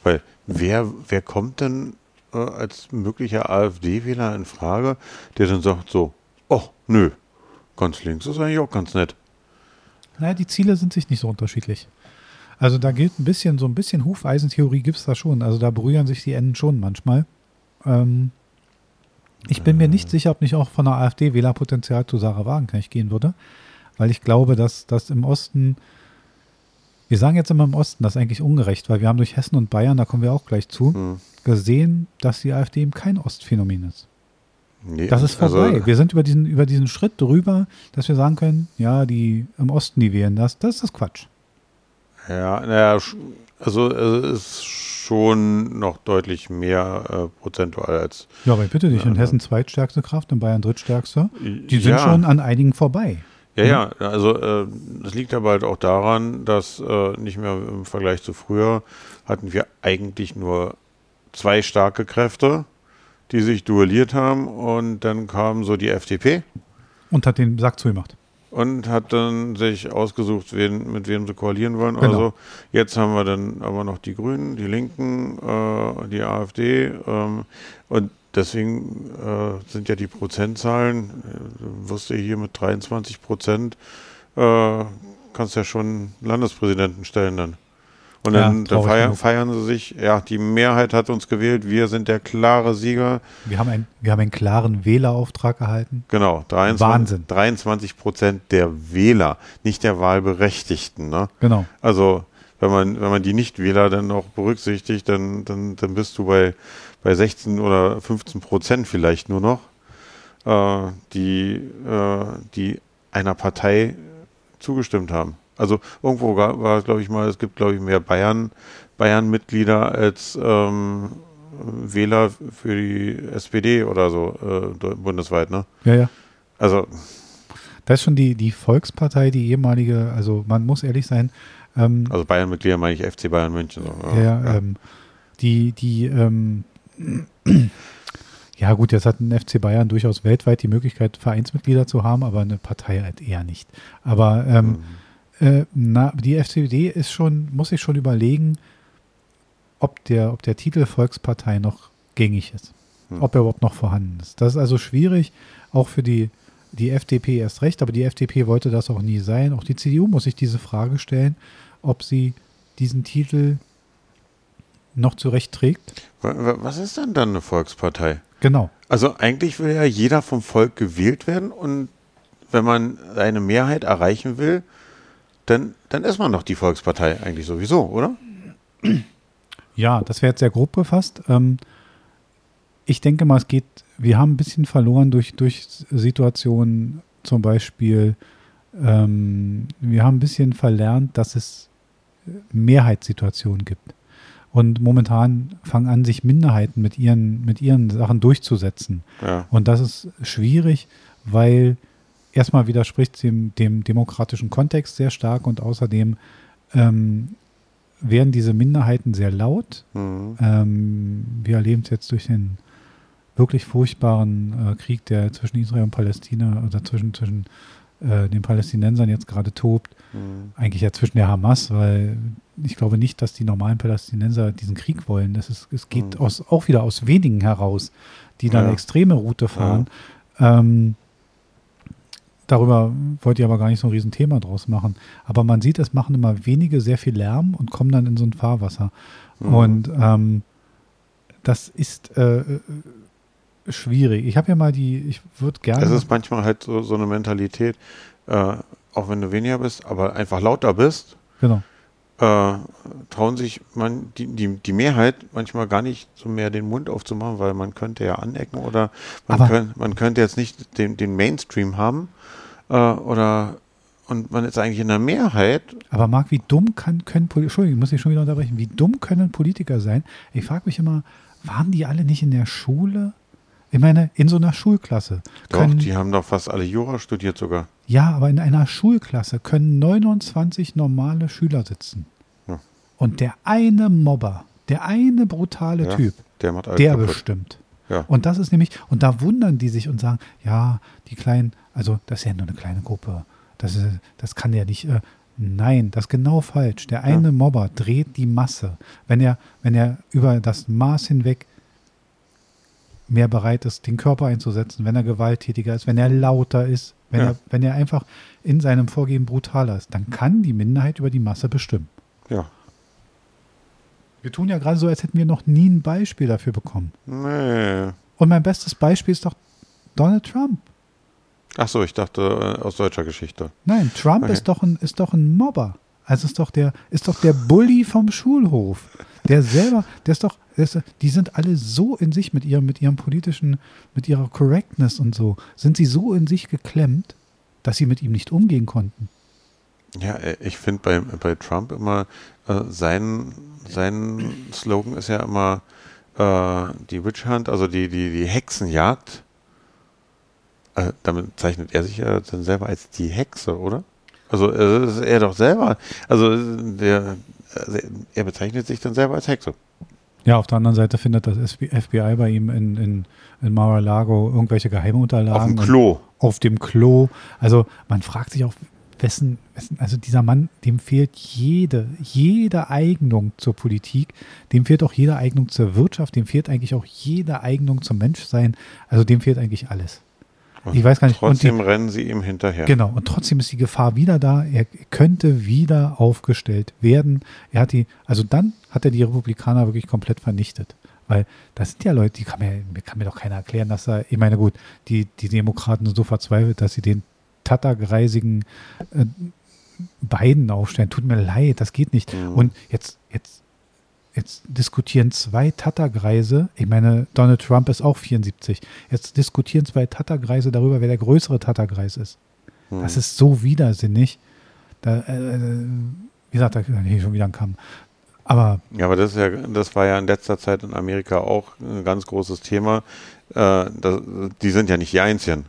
Weil wer, wer kommt denn äh, als möglicher AfD-Wähler in Frage, der dann sagt so, oh, nö, ganz links ist eigentlich auch ganz nett. Naja, die Ziele sind sich nicht so unterschiedlich. Also da gilt ein bisschen, so ein bisschen Hufeisentheorie gibt es da schon. Also da berühren sich die Enden schon manchmal. Ähm, ich bin mir nicht sicher, ob nicht auch von der AfD Wählerpotenzial zu Sarah Wagenknecht gehen würde, weil ich glaube, dass das im Osten, wir sagen jetzt immer im Osten, das ist eigentlich ungerecht, weil wir haben durch Hessen und Bayern, da kommen wir auch gleich zu, mhm. gesehen, dass die AfD eben kein Ostphänomen ist. Nee, das ist vorbei. Also, wir sind über diesen, über diesen Schritt drüber, dass wir sagen können, ja, die im Osten, die wählen das. Das ist das Quatsch. Ja, naja, also es ist schon noch deutlich mehr äh, prozentual als. Ja, aber bitte nicht. In äh, Hessen zweitstärkste Kraft, in Bayern drittstärkste. Die sind ja. schon an einigen vorbei. Ja, ja, also äh, das liegt aber halt auch daran, dass äh, nicht mehr im Vergleich zu früher hatten wir eigentlich nur zwei starke Kräfte, die sich duelliert haben und dann kam so die FDP. Und hat den Sack zugemacht und hat dann sich ausgesucht, wen, mit wem sie koalieren wollen. Genau. Also jetzt haben wir dann aber noch die Grünen, die Linken, äh, die AfD ähm, und deswegen äh, sind ja die Prozentzahlen, äh, ja hier mit 23 Prozent, äh, kannst ja schon Landespräsidenten stellen dann. Und dann, ja, feiern, feiern, sie sich, ja, die Mehrheit hat uns gewählt, wir sind der klare Sieger. Wir haben, ein, wir haben einen klaren Wählerauftrag erhalten. Genau, 23, Wahnsinn. 23 Prozent der Wähler, nicht der Wahlberechtigten. Ne? Genau. Also, wenn man, wenn man die Nichtwähler dann noch berücksichtigt, dann, dann, dann bist du bei, bei 16 oder 15 Prozent vielleicht nur noch, äh, die, äh, die einer Partei zugestimmt haben. Also irgendwo war es, glaube ich mal, es gibt, glaube ich, mehr Bayern, Bayern-Mitglieder als ähm, Wähler für die SPD oder so äh, bundesweit, ne? Ja, ja. Also. Das ist schon die, die Volkspartei, die ehemalige, also man muss ehrlich sein. Ähm, also Bayern-Mitglieder meine ich FC Bayern München. So. Ja, ja, ja. Ähm, die, die, ähm, ja gut, jetzt hat ein FC Bayern durchaus weltweit die Möglichkeit, Vereinsmitglieder zu haben, aber eine Partei halt eher nicht. Aber ähm, mhm äh, na, die FCD ist schon, muss sich schon überlegen, ob der, ob der Titel Volkspartei noch gängig ist. Hm. Ob er überhaupt noch vorhanden ist. Das ist also schwierig, auch für die, die FDP erst recht, aber die FDP wollte das auch nie sein. Auch die CDU muss sich diese Frage stellen, ob sie diesen Titel noch zurecht trägt. Was ist denn dann eine Volkspartei? Genau. Also eigentlich will ja jeder vom Volk gewählt werden und wenn man eine Mehrheit erreichen will, dann, dann ist man doch die Volkspartei eigentlich sowieso, oder? Ja, das wäre jetzt sehr grob gefasst. Ähm, ich denke mal, es geht, wir haben ein bisschen verloren durch, durch Situationen, zum Beispiel, ähm, wir haben ein bisschen verlernt, dass es Mehrheitssituationen gibt. Und momentan fangen an, sich Minderheiten mit ihren, mit ihren Sachen durchzusetzen. Ja. Und das ist schwierig, weil erstmal widerspricht dem, dem demokratischen Kontext sehr stark und außerdem ähm, werden diese Minderheiten sehr laut. Mhm. Ähm, wir erleben es jetzt durch den wirklich furchtbaren äh, Krieg, der zwischen Israel und Palästina oder zwischen, zwischen äh, den Palästinensern jetzt gerade tobt. Mhm. Eigentlich ja zwischen der Hamas, weil ich glaube nicht, dass die normalen Palästinenser diesen Krieg wollen. Das ist, es geht mhm. aus, auch wieder aus wenigen heraus, die dann ja. extreme Route fahren. Ja. Ähm, Darüber wollte ich aber gar nicht so ein Riesenthema draus machen. Aber man sieht, es machen immer wenige sehr viel Lärm und kommen dann in so ein Fahrwasser. Mhm. Und ähm, das ist äh, äh schwierig. Ich habe ja mal die, ich würde gerne. Es ist manchmal halt so, so eine Mentalität, äh, auch wenn du weniger bist, aber einfach lauter bist. Genau. Äh, trauen sich man die, die, die Mehrheit manchmal gar nicht so mehr den Mund aufzumachen, weil man könnte ja anecken oder man, könnt, man könnte jetzt nicht den, den Mainstream haben äh, oder und man ist eigentlich in der Mehrheit. Aber Marc, wie dumm kann, können Entschuldigung, muss ich schon wieder unterbrechen, wie dumm können Politiker sein? Ich frage mich immer, waren die alle nicht in der Schule? Ich meine, in so einer Schulklasse. Doch, die haben doch fast alle Jura studiert sogar. Ja, aber in einer Schulklasse können 29 normale Schüler sitzen. Und der eine Mobber, der eine brutale ja, Typ, der, der bestimmt. Ja. Und das ist nämlich, und da wundern die sich und sagen, ja, die kleinen, also das ist ja nur eine kleine Gruppe. Das, ist, das kann ja nicht. Äh, nein, das ist genau falsch. Der eine ja. Mobber dreht die Masse. Wenn er, wenn er über das Maß hinweg mehr bereit ist, den Körper einzusetzen, wenn er gewalttätiger ist, wenn er lauter ist, wenn, ja. er, wenn er einfach in seinem Vorgehen brutaler ist, dann kann die Minderheit über die Masse bestimmen. Ja. Wir tun ja gerade so, als hätten wir noch nie ein Beispiel dafür bekommen. Nee. Und mein bestes Beispiel ist doch Donald Trump. Ach so, ich dachte äh, aus deutscher Geschichte. Nein, Trump okay. ist doch ein ist doch ein Mobber. Also ist doch der ist doch der Bully vom Schulhof. Der selber, der ist doch, der ist, die sind alle so in sich mit ihrem, mit ihrem politischen, mit ihrer Correctness und so, sind sie so in sich geklemmt, dass sie mit ihm nicht umgehen konnten. Ja, äh, ich finde bei, bei Trump immer, äh, sein, sein Slogan ist ja immer äh, die Witch Hunt, also die, die, die Hexenjagd. Äh, damit zeichnet er sich ja dann selber als die Hexe, oder? Also äh, ist er doch selber, also der, also er bezeichnet sich dann selber als Hexe. Ja, auf der anderen Seite findet das FBI bei ihm in, in, in Mar-a-Lago irgendwelche Geheimunterlagen. Auf dem Klo. Auf dem Klo. Also man fragt sich auch, wessen, wessen, also dieser Mann, dem fehlt jede, jede Eignung zur Politik, dem fehlt auch jede Eignung zur Wirtschaft, dem fehlt eigentlich auch jede Eignung zum Menschsein. Also dem fehlt eigentlich alles. Und ich weiß gar nicht. Trotzdem die, rennen sie ihm hinterher. Genau, und trotzdem ist die Gefahr wieder da. Er könnte wieder aufgestellt werden. Er hat die, also dann hat er die Republikaner wirklich komplett vernichtet. Weil das sind ja Leute, die kann mir, kann mir doch keiner erklären, dass er, ich meine, gut, die, die Demokraten sind so verzweifelt, dass sie den tattergreisigen äh, Biden aufstellen. Tut mir leid, das geht nicht. Mhm. Und jetzt, jetzt Jetzt diskutieren zwei Tattergreise, ich meine, Donald Trump ist auch 74, jetzt diskutieren zwei Tattergreise darüber, wer der größere Tattergreis ist. Hm. Das ist so widersinnig. Da, äh, wie gesagt, da hier schon wieder ein Kamm. Aber ja, aber das, ist ja, das war ja in letzter Zeit in Amerika auch ein ganz großes Thema. Äh, das, die sind ja nicht die Einzigen.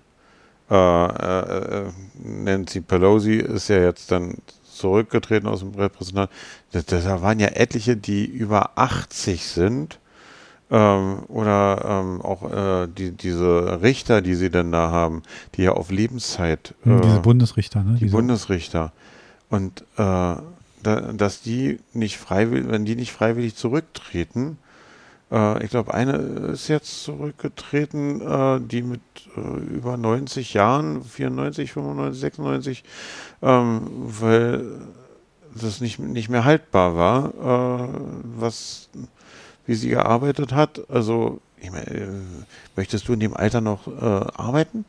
Äh, äh, äh Nancy Pelosi ist ja jetzt dann zurückgetreten aus dem Repräsentanten. Da waren ja etliche, die über 80 sind. Ähm, oder ähm, auch äh, die, diese Richter, die sie denn da haben, die ja auf Lebenszeit. Hm, äh, diese Bundesrichter, ne? Die diese Bundesrichter. Und äh, da, dass die nicht freiwillig, wenn die nicht freiwillig zurücktreten, ich glaube, eine ist jetzt zurückgetreten, äh, die mit äh, über 90 Jahren, 94, 95, 96, ähm, weil das nicht, nicht mehr haltbar war, äh, was, wie sie gearbeitet hat. Also, ich meine, äh, möchtest du in dem Alter noch äh, arbeiten?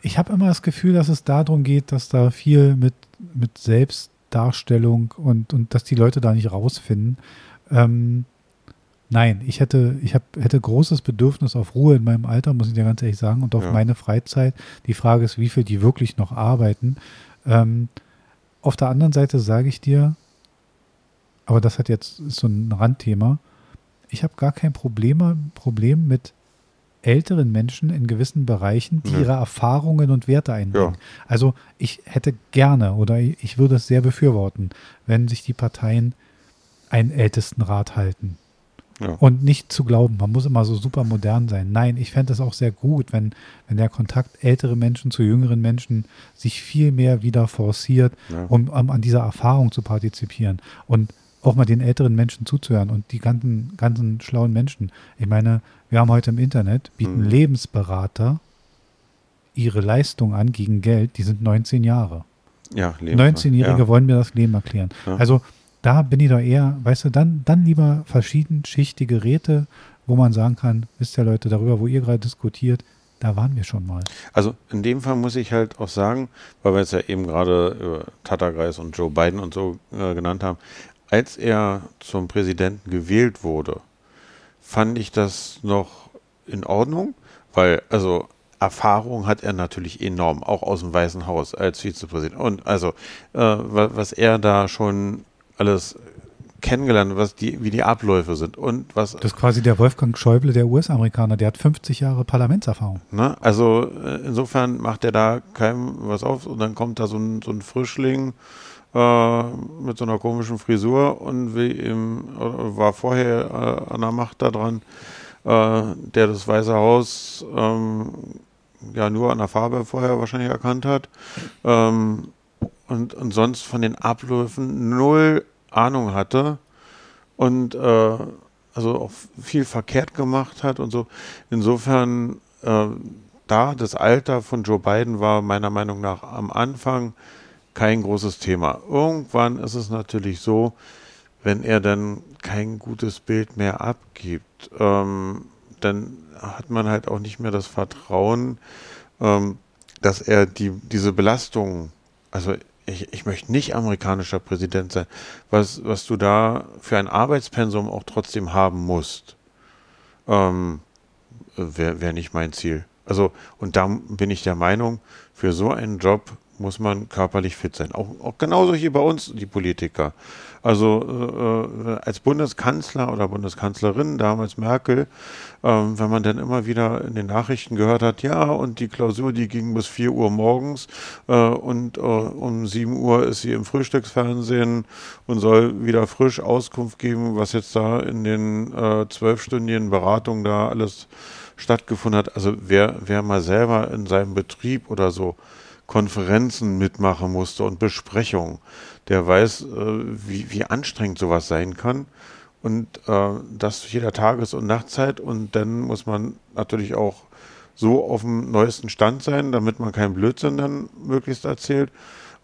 Ich habe immer das Gefühl, dass es darum geht, dass da viel mit, mit Selbstdarstellung und, und dass die Leute da nicht rausfinden. Ähm, Nein, ich hätte, ich hab, hätte großes Bedürfnis auf Ruhe in meinem Alter, muss ich dir ganz ehrlich sagen, und auf ja. meine Freizeit. Die Frage ist, wie viel die wirklich noch arbeiten. Ähm, auf der anderen Seite sage ich dir, aber das hat jetzt so ein Randthema, ich habe gar kein Problem, Problem mit älteren Menschen in gewissen Bereichen, die nee. ihre Erfahrungen und Werte einbringen. Ja. Also ich hätte gerne oder ich würde es sehr befürworten, wenn sich die Parteien einen Ältestenrat halten. Ja. Und nicht zu glauben, man muss immer so super modern sein. Nein, ich fände es auch sehr gut, wenn, wenn der Kontakt ältere Menschen zu jüngeren Menschen sich viel mehr wieder forciert, ja. um, um, an dieser Erfahrung zu partizipieren und auch mal den älteren Menschen zuzuhören und die ganzen, ganzen schlauen Menschen. Ich meine, wir haben heute im Internet, bieten mhm. Lebensberater ihre Leistung an gegen Geld, die sind 19 Jahre. Ja, 19-Jährige ja. wollen mir das Leben erklären. Also da bin ich doch eher, weißt du, dann, dann lieber verschiedenschichtige Geräte, wo man sagen kann, wisst ihr Leute, darüber, wo ihr gerade diskutiert, da waren wir schon mal. Also in dem Fall muss ich halt auch sagen, weil wir jetzt ja eben gerade über Tatterkreis und Joe Biden und so äh, genannt haben, als er zum Präsidenten gewählt wurde, fand ich das noch in Ordnung, weil also Erfahrung hat er natürlich enorm, auch aus dem Weißen Haus als Vizepräsident. Und also, äh, was er da schon alles kennengelernt, was die, wie die Abläufe sind und was. Das ist quasi der Wolfgang Schäuble der US-Amerikaner, der hat 50 Jahre Parlamentserfahrung. Ne? Also äh, insofern macht er da keinem was auf und dann kommt da so ein, so ein Frischling äh, mit so einer komischen Frisur und wie ihm, äh, war vorher äh, an der Macht da dran, der das Weiße Haus ähm, ja nur an der Farbe vorher wahrscheinlich erkannt hat. Ähm, und, und sonst von den Abläufen null Ahnung hatte und äh, also auch viel verkehrt gemacht hat und so. Insofern, äh, da das Alter von Joe Biden war meiner Meinung nach am Anfang kein großes Thema. Irgendwann ist es natürlich so, wenn er dann kein gutes Bild mehr abgibt, ähm, dann hat man halt auch nicht mehr das Vertrauen, ähm, dass er die, diese Belastung, also ich, ich möchte nicht amerikanischer Präsident sein, was, was du da für ein Arbeitspensum auch trotzdem haben musst, ähm, wäre wär nicht mein Ziel. Also, und da bin ich der Meinung, für so einen Job muss man körperlich fit sein. Auch, auch genauso hier bei uns, die Politiker. Also äh, äh, als Bundeskanzler oder Bundeskanzlerin, damals Merkel, ähm, wenn man dann immer wieder in den Nachrichten gehört hat, ja, und die Klausur, die ging bis 4 Uhr morgens äh, und äh, um 7 Uhr ist sie im Frühstücksfernsehen und soll wieder frisch Auskunft geben, was jetzt da in den äh, zwölfstündigen Beratungen da alles stattgefunden hat. Also wer, wer mal selber in seinem Betrieb oder so Konferenzen mitmachen musste und Besprechungen, der weiß, äh, wie, wie anstrengend sowas sein kann. Und äh, das zu jeder Tages- und Nachtzeit. Und dann muss man natürlich auch so auf dem neuesten Stand sein, damit man keinen Blödsinn dann möglichst erzählt.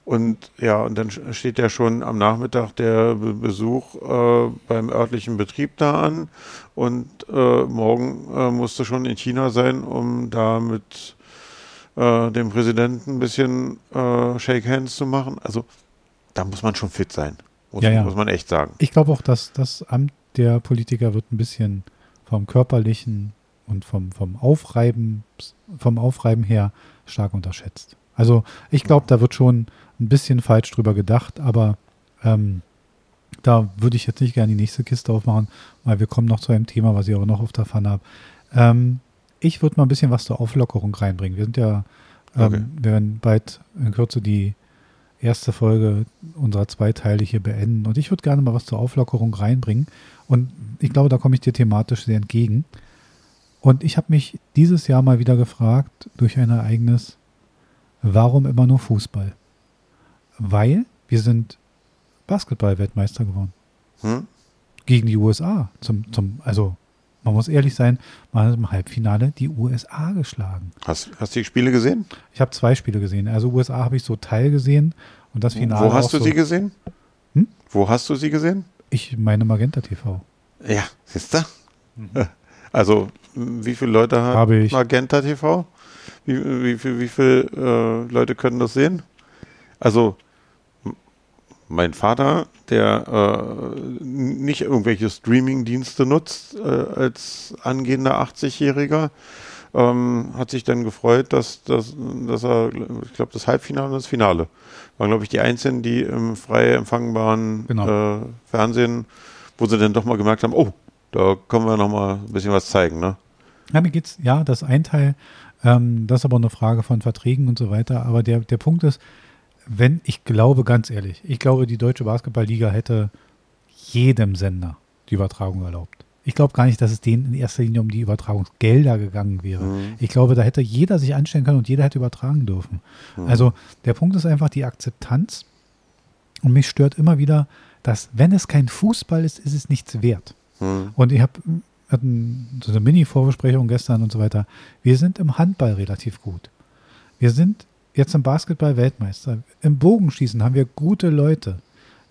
Und ja, und dann steht ja schon am Nachmittag der Be Besuch äh, beim örtlichen Betrieb da an. Und äh, morgen äh, musst du schon in China sein, um da mit äh, dem Präsidenten ein bisschen äh, Shake Hands zu machen. Also da muss man schon fit sein. Muss, ja, ja. muss man echt sagen. Ich glaube auch, dass das Amt der Politiker wird ein bisschen vom körperlichen und vom, vom Aufreiben, vom Aufreiben her stark unterschätzt. Also ich glaube, da wird schon ein bisschen falsch drüber gedacht, aber ähm, da würde ich jetzt nicht gerne die nächste Kiste aufmachen, weil wir kommen noch zu einem Thema, was ich auch noch auf der Pfanne habe. Ähm, ich würde mal ein bisschen was zur Auflockerung reinbringen. Wir sind ja, ähm, okay. wir werden bald in Kürze die erste Folge unserer zwei Teile hier beenden. Und ich würde gerne mal was zur Auflockerung reinbringen. Und ich glaube, da komme ich dir thematisch sehr entgegen. Und ich habe mich dieses Jahr mal wieder gefragt, durch ein Ereignis, warum immer nur Fußball? Weil wir sind Basketball-Weltmeister geworden. Hm? Gegen die USA. Zum, zum, also man muss ehrlich sein, man hat im Halbfinale die USA geschlagen. Hast, hast du die Spiele gesehen? Ich habe zwei Spiele gesehen. Also USA habe ich so Teil gesehen und das Finale. Wo hast du so sie gesehen? Hm? Wo hast du sie gesehen? Ich meine Magenta TV. Ja, siehst du? Mhm. Also, wie viele Leute hat Habe ich. Magenta TV? Wie, wie, wie, wie viele äh, Leute können das sehen? Also, mein Vater, der äh, nicht irgendwelche Streaming-Dienste nutzt, äh, als angehender 80-Jähriger, ähm, hat sich dann gefreut, dass, dass, dass er, ich glaube, das Halbfinale und das Finale waren, glaube ich, die einzigen, die im frei empfangbaren genau. äh, Fernsehen, wo sie dann doch mal gemerkt haben, oh, da können wir noch mal ein bisschen was zeigen, ne? Ja, mir geht's, ja, das ein Teil, ähm, das ist aber eine Frage von Verträgen und so weiter, aber der, der Punkt ist, wenn, ich glaube ganz ehrlich, ich glaube, die Deutsche Basketballliga hätte jedem Sender die Übertragung erlaubt. Ich glaube gar nicht, dass es denen in erster Linie um die Übertragungsgelder gegangen wäre. Mhm. Ich glaube, da hätte jeder sich anstellen können und jeder hätte übertragen dürfen. Mhm. Also der Punkt ist einfach die Akzeptanz. Und mich stört immer wieder, dass wenn es kein Fußball ist, ist es nichts wert. Mhm. Und ich habe so eine Mini-Vorbesprechung gestern und so weiter. Wir sind im Handball relativ gut. Wir sind jetzt im Basketball Weltmeister. Im Bogenschießen haben wir gute Leute.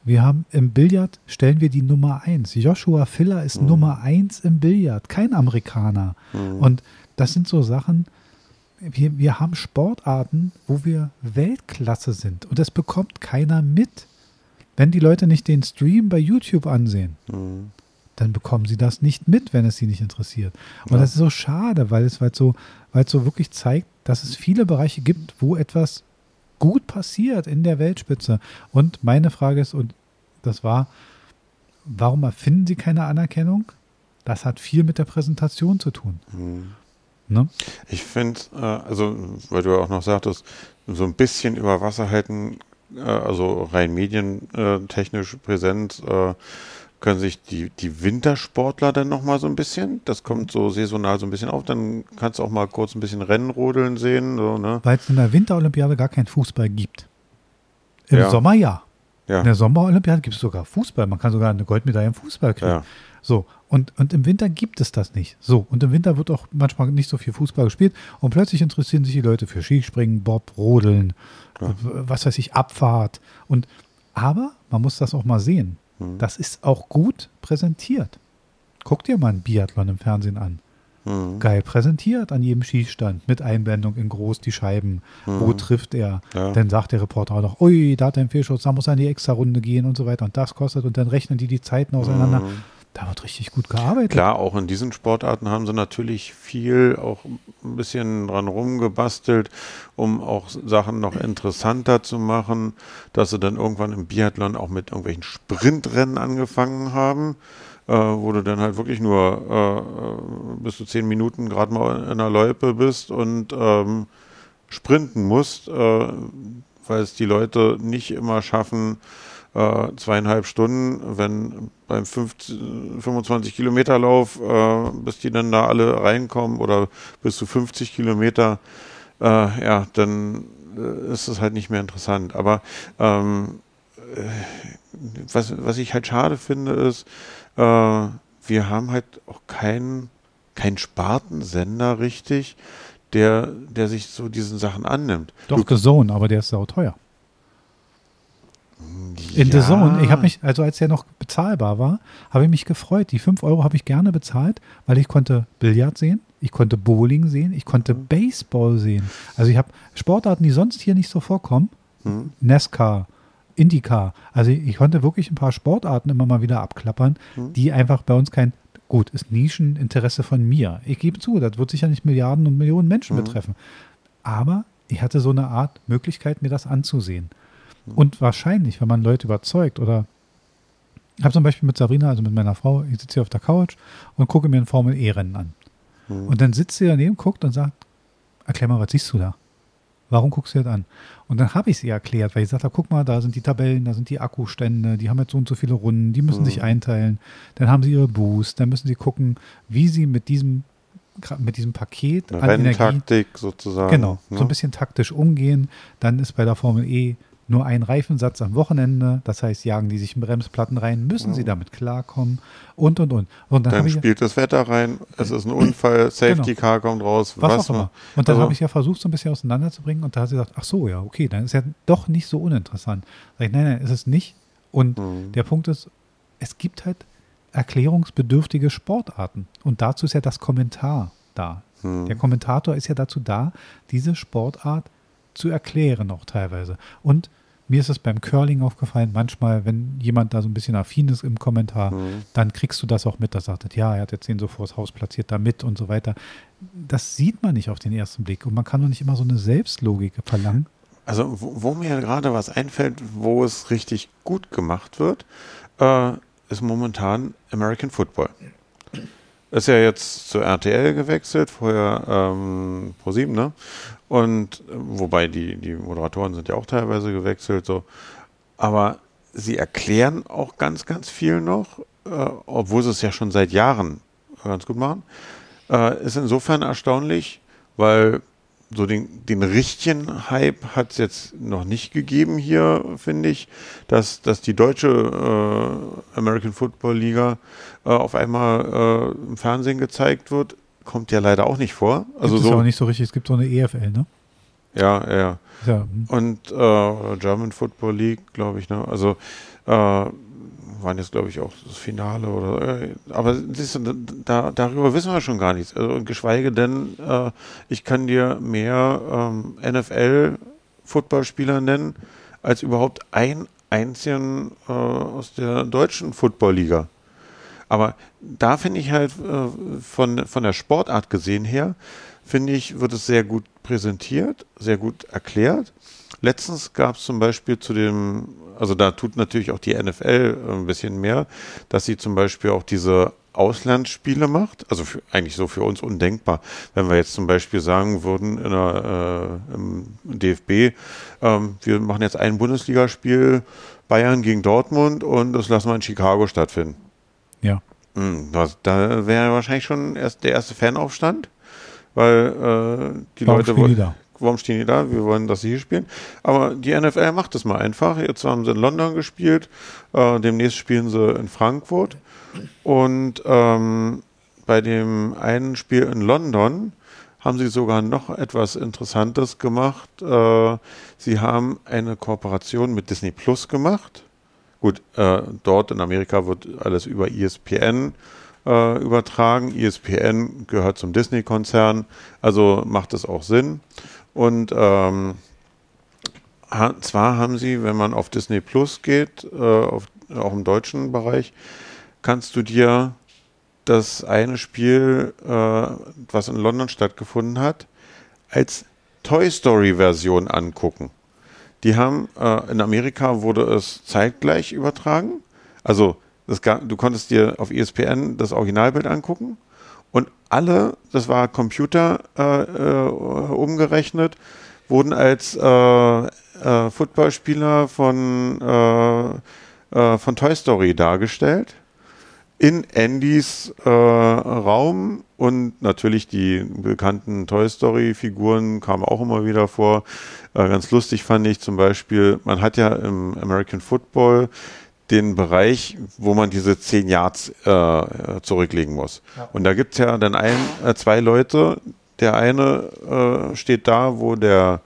Wir haben im Billard stellen wir die Nummer eins. Joshua Filler ist mhm. Nummer eins im Billard, kein Amerikaner. Mhm. Und das sind so Sachen, wir, wir haben Sportarten, wo wir Weltklasse sind. Und das bekommt keiner mit. Wenn die Leute nicht den Stream bei YouTube ansehen, mhm. dann bekommen sie das nicht mit, wenn es sie nicht interessiert. Und ja. das ist so schade, weil es, weil es so, weil es so wirklich zeigt, dass es viele Bereiche gibt, wo etwas gut passiert in der Weltspitze. Und meine Frage ist, und das war, warum erfinden Sie keine Anerkennung? Das hat viel mit der Präsentation zu tun. Mhm. Ne? Ich finde, äh, also, weil du ja auch noch sagtest, so ein bisschen über Wasser halten, äh, also rein medientechnisch präsent, äh, können sich die, die Wintersportler dann nochmal so ein bisschen, das kommt so saisonal so ein bisschen auf, dann kannst du auch mal kurz ein bisschen Rennen rodeln sehen. So, ne? Weil es in der Winterolympiade gar keinen Fußball gibt. Im ja. Sommer ja. ja. In der Sommerolympiade gibt es sogar Fußball. Man kann sogar eine Goldmedaille im Fußball kriegen. Ja. So, und, und im Winter gibt es das nicht. So, und im Winter wird auch manchmal nicht so viel Fußball gespielt und plötzlich interessieren sich die Leute für Skispringen, Bob, Rodeln, ja. was weiß ich, Abfahrt. Und aber man muss das auch mal sehen. Mhm. Das ist auch gut präsentiert. Guck dir mal einen Biathlon im Fernsehen an. Mhm. Geil präsentiert an jedem Schießstand mit Einblendung in groß die Scheiben. Mhm. Wo trifft er? Ja. Dann sagt der Reporter auch noch, ui, da hat er einen Fehlschuss, da muss er in die Extra-Runde gehen und so weiter. Und das kostet und dann rechnen die die Zeiten auseinander. Da wird richtig gut gearbeitet. Klar, auch in diesen Sportarten haben sie natürlich viel auch ein bisschen dran rumgebastelt, um auch Sachen noch interessanter zu machen, dass sie dann irgendwann im Biathlon auch mit irgendwelchen Sprintrennen angefangen haben äh, wo du dann halt wirklich nur äh, bis zu zehn Minuten gerade mal in der Loipe bist und ähm, sprinten musst, äh, weil es die Leute nicht immer schaffen, äh, zweieinhalb Stunden, wenn beim 50, 25 Kilometer Lauf, äh, bis die dann da alle reinkommen oder bis zu 50 Kilometer, äh, ja, dann ist es halt nicht mehr interessant. Aber ähm, was, was ich halt schade finde, ist, äh, wir haben halt auch keinen kein Spartensender richtig, der, der sich so diesen Sachen annimmt. Doch, The Zone, aber der ist sau teuer. In ja. The Zone, ich habe mich, also als der noch bezahlbar war, habe ich mich gefreut. Die 5 Euro habe ich gerne bezahlt, weil ich konnte Billard sehen, ich konnte Bowling sehen, ich konnte mhm. Baseball sehen. Also ich habe Sportarten, die sonst hier nicht so vorkommen. Mhm. NASCAR, IndyCar. Also ich konnte wirklich ein paar Sportarten immer mal wieder abklappern, mhm. die einfach bei uns kein, gut, ist Nischeninteresse von mir. Ich gebe zu, das wird sicher nicht Milliarden und Millionen Menschen mhm. betreffen. Aber ich hatte so eine Art Möglichkeit, mir das anzusehen. Und wahrscheinlich, wenn man Leute überzeugt oder ich habe zum Beispiel mit Sabrina, also mit meiner Frau, ich sitze hier auf der Couch und gucke mir ein Formel-E-Rennen an. Mhm. Und dann sitzt sie daneben, guckt und sagt, erklär mal, was siehst du da? Warum guckst du das an? Und dann habe ich sie erklärt, weil ich sagte, guck mal, da sind die Tabellen, da sind die Akkustände, die haben jetzt so und so viele Runden, die müssen mhm. sich einteilen. Dann haben sie ihre Boost, dann müssen sie gucken, wie sie mit diesem mit diesem Paket Eine an Renntaktik sozusagen. Genau, ne? so ein bisschen taktisch umgehen. Dann ist bei der Formel E nur ein Reifensatz am Wochenende. Das heißt, jagen die sich in Bremsplatten rein, müssen sie damit klarkommen und und und. und dann, dann spielt das Wetter rein, es ist ein Unfall, Safety genau. Car kommt raus, was, was auch immer. Und dann also, habe ich ja versucht, so ein bisschen auseinanderzubringen und da hat sie gesagt, ach so, ja, okay, dann ist ja doch nicht so uninteressant. Sag ich, nein, nein, ist es nicht. Und mhm. der Punkt ist, es gibt halt erklärungsbedürftige Sportarten. Und dazu ist ja das Kommentar da. Mhm. Der Kommentator ist ja dazu da, diese Sportart zu erklären, auch teilweise. Und mir ist es beim Curling aufgefallen, manchmal, wenn jemand da so ein bisschen affin ist im Kommentar, mhm. dann kriegst du das auch mit, da sagt ja, er hat jetzt den so vors Haus platziert, da mit und so weiter. Das sieht man nicht auf den ersten Blick und man kann doch nicht immer so eine Selbstlogik verlangen. Also, wo, wo mir gerade was einfällt, wo es richtig gut gemacht wird, äh, ist momentan American Football. Ist ja jetzt zu RTL gewechselt, vorher ähm, Pro7, ne? Und äh, wobei die, die Moderatoren sind ja auch teilweise gewechselt, so. Aber sie erklären auch ganz, ganz viel noch, äh, obwohl sie es ja schon seit Jahren ganz gut machen. Äh, ist insofern erstaunlich, weil so den, den richtigen Hype hat es jetzt noch nicht gegeben hier, finde ich, dass, dass die deutsche äh, American Football Liga äh, auf einmal äh, im Fernsehen gezeigt wird kommt ja leider auch nicht vor. Also gibt so, auch nicht so richtig. Es gibt so eine EFL, ne? Ja, ja. ja. Hm. Und äh, German Football League, glaube ich, ne? Also äh, waren jetzt, glaube ich, auch das Finale oder. Äh, aber siehst du, da, darüber wissen wir schon gar nichts. Also, und geschweige denn, äh, ich kann dir mehr ähm, NFL-Footballspieler nennen, als überhaupt ein einzigen äh, aus der deutschen Football-Liga. Aber da finde ich halt äh, von, von der Sportart gesehen her, finde ich, wird es sehr gut präsentiert, sehr gut erklärt. Letztens gab es zum Beispiel zu dem, also da tut natürlich auch die NFL ein bisschen mehr, dass sie zum Beispiel auch diese Auslandsspiele macht. Also für, eigentlich so für uns undenkbar. Wenn wir jetzt zum Beispiel sagen würden in der, äh, im DFB, ähm, wir machen jetzt ein Bundesligaspiel Bayern gegen Dortmund und das lassen wir in Chicago stattfinden. Ja. Hm, da wäre wahrscheinlich schon erst der erste Fanaufstand, weil äh, die warum Leute wollen. Warum stehen die da? Wir wollen, dass sie hier spielen. Aber die NFL macht das mal einfach. Jetzt haben sie in London gespielt, äh, demnächst spielen sie in Frankfurt. Und ähm, bei dem einen Spiel in London haben sie sogar noch etwas Interessantes gemacht. Äh, sie haben eine Kooperation mit Disney Plus gemacht. Gut, äh, dort in Amerika wird alles über ESPN äh, übertragen. ESPN gehört zum Disney-Konzern, also macht es auch Sinn. Und ähm, ha zwar haben sie, wenn man auf Disney Plus geht, äh, auf, auch im deutschen Bereich, kannst du dir das eine Spiel, äh, was in London stattgefunden hat, als Toy Story-Version angucken. Die haben, äh, in Amerika wurde es zeitgleich übertragen. Also das, du konntest dir auf ESPN das Originalbild angucken und alle, das war Computer äh, äh, umgerechnet, wurden als äh, äh, Footballspieler von, äh, von Toy Story dargestellt. In Andys äh, Raum und natürlich die bekannten Toy Story-Figuren kamen auch immer wieder vor. Äh, ganz lustig fand ich zum Beispiel, man hat ja im American Football den Bereich, wo man diese zehn Yards äh, zurücklegen muss. Ja. Und da gibt es ja dann ein, äh, zwei Leute. Der eine äh, steht da, wo der,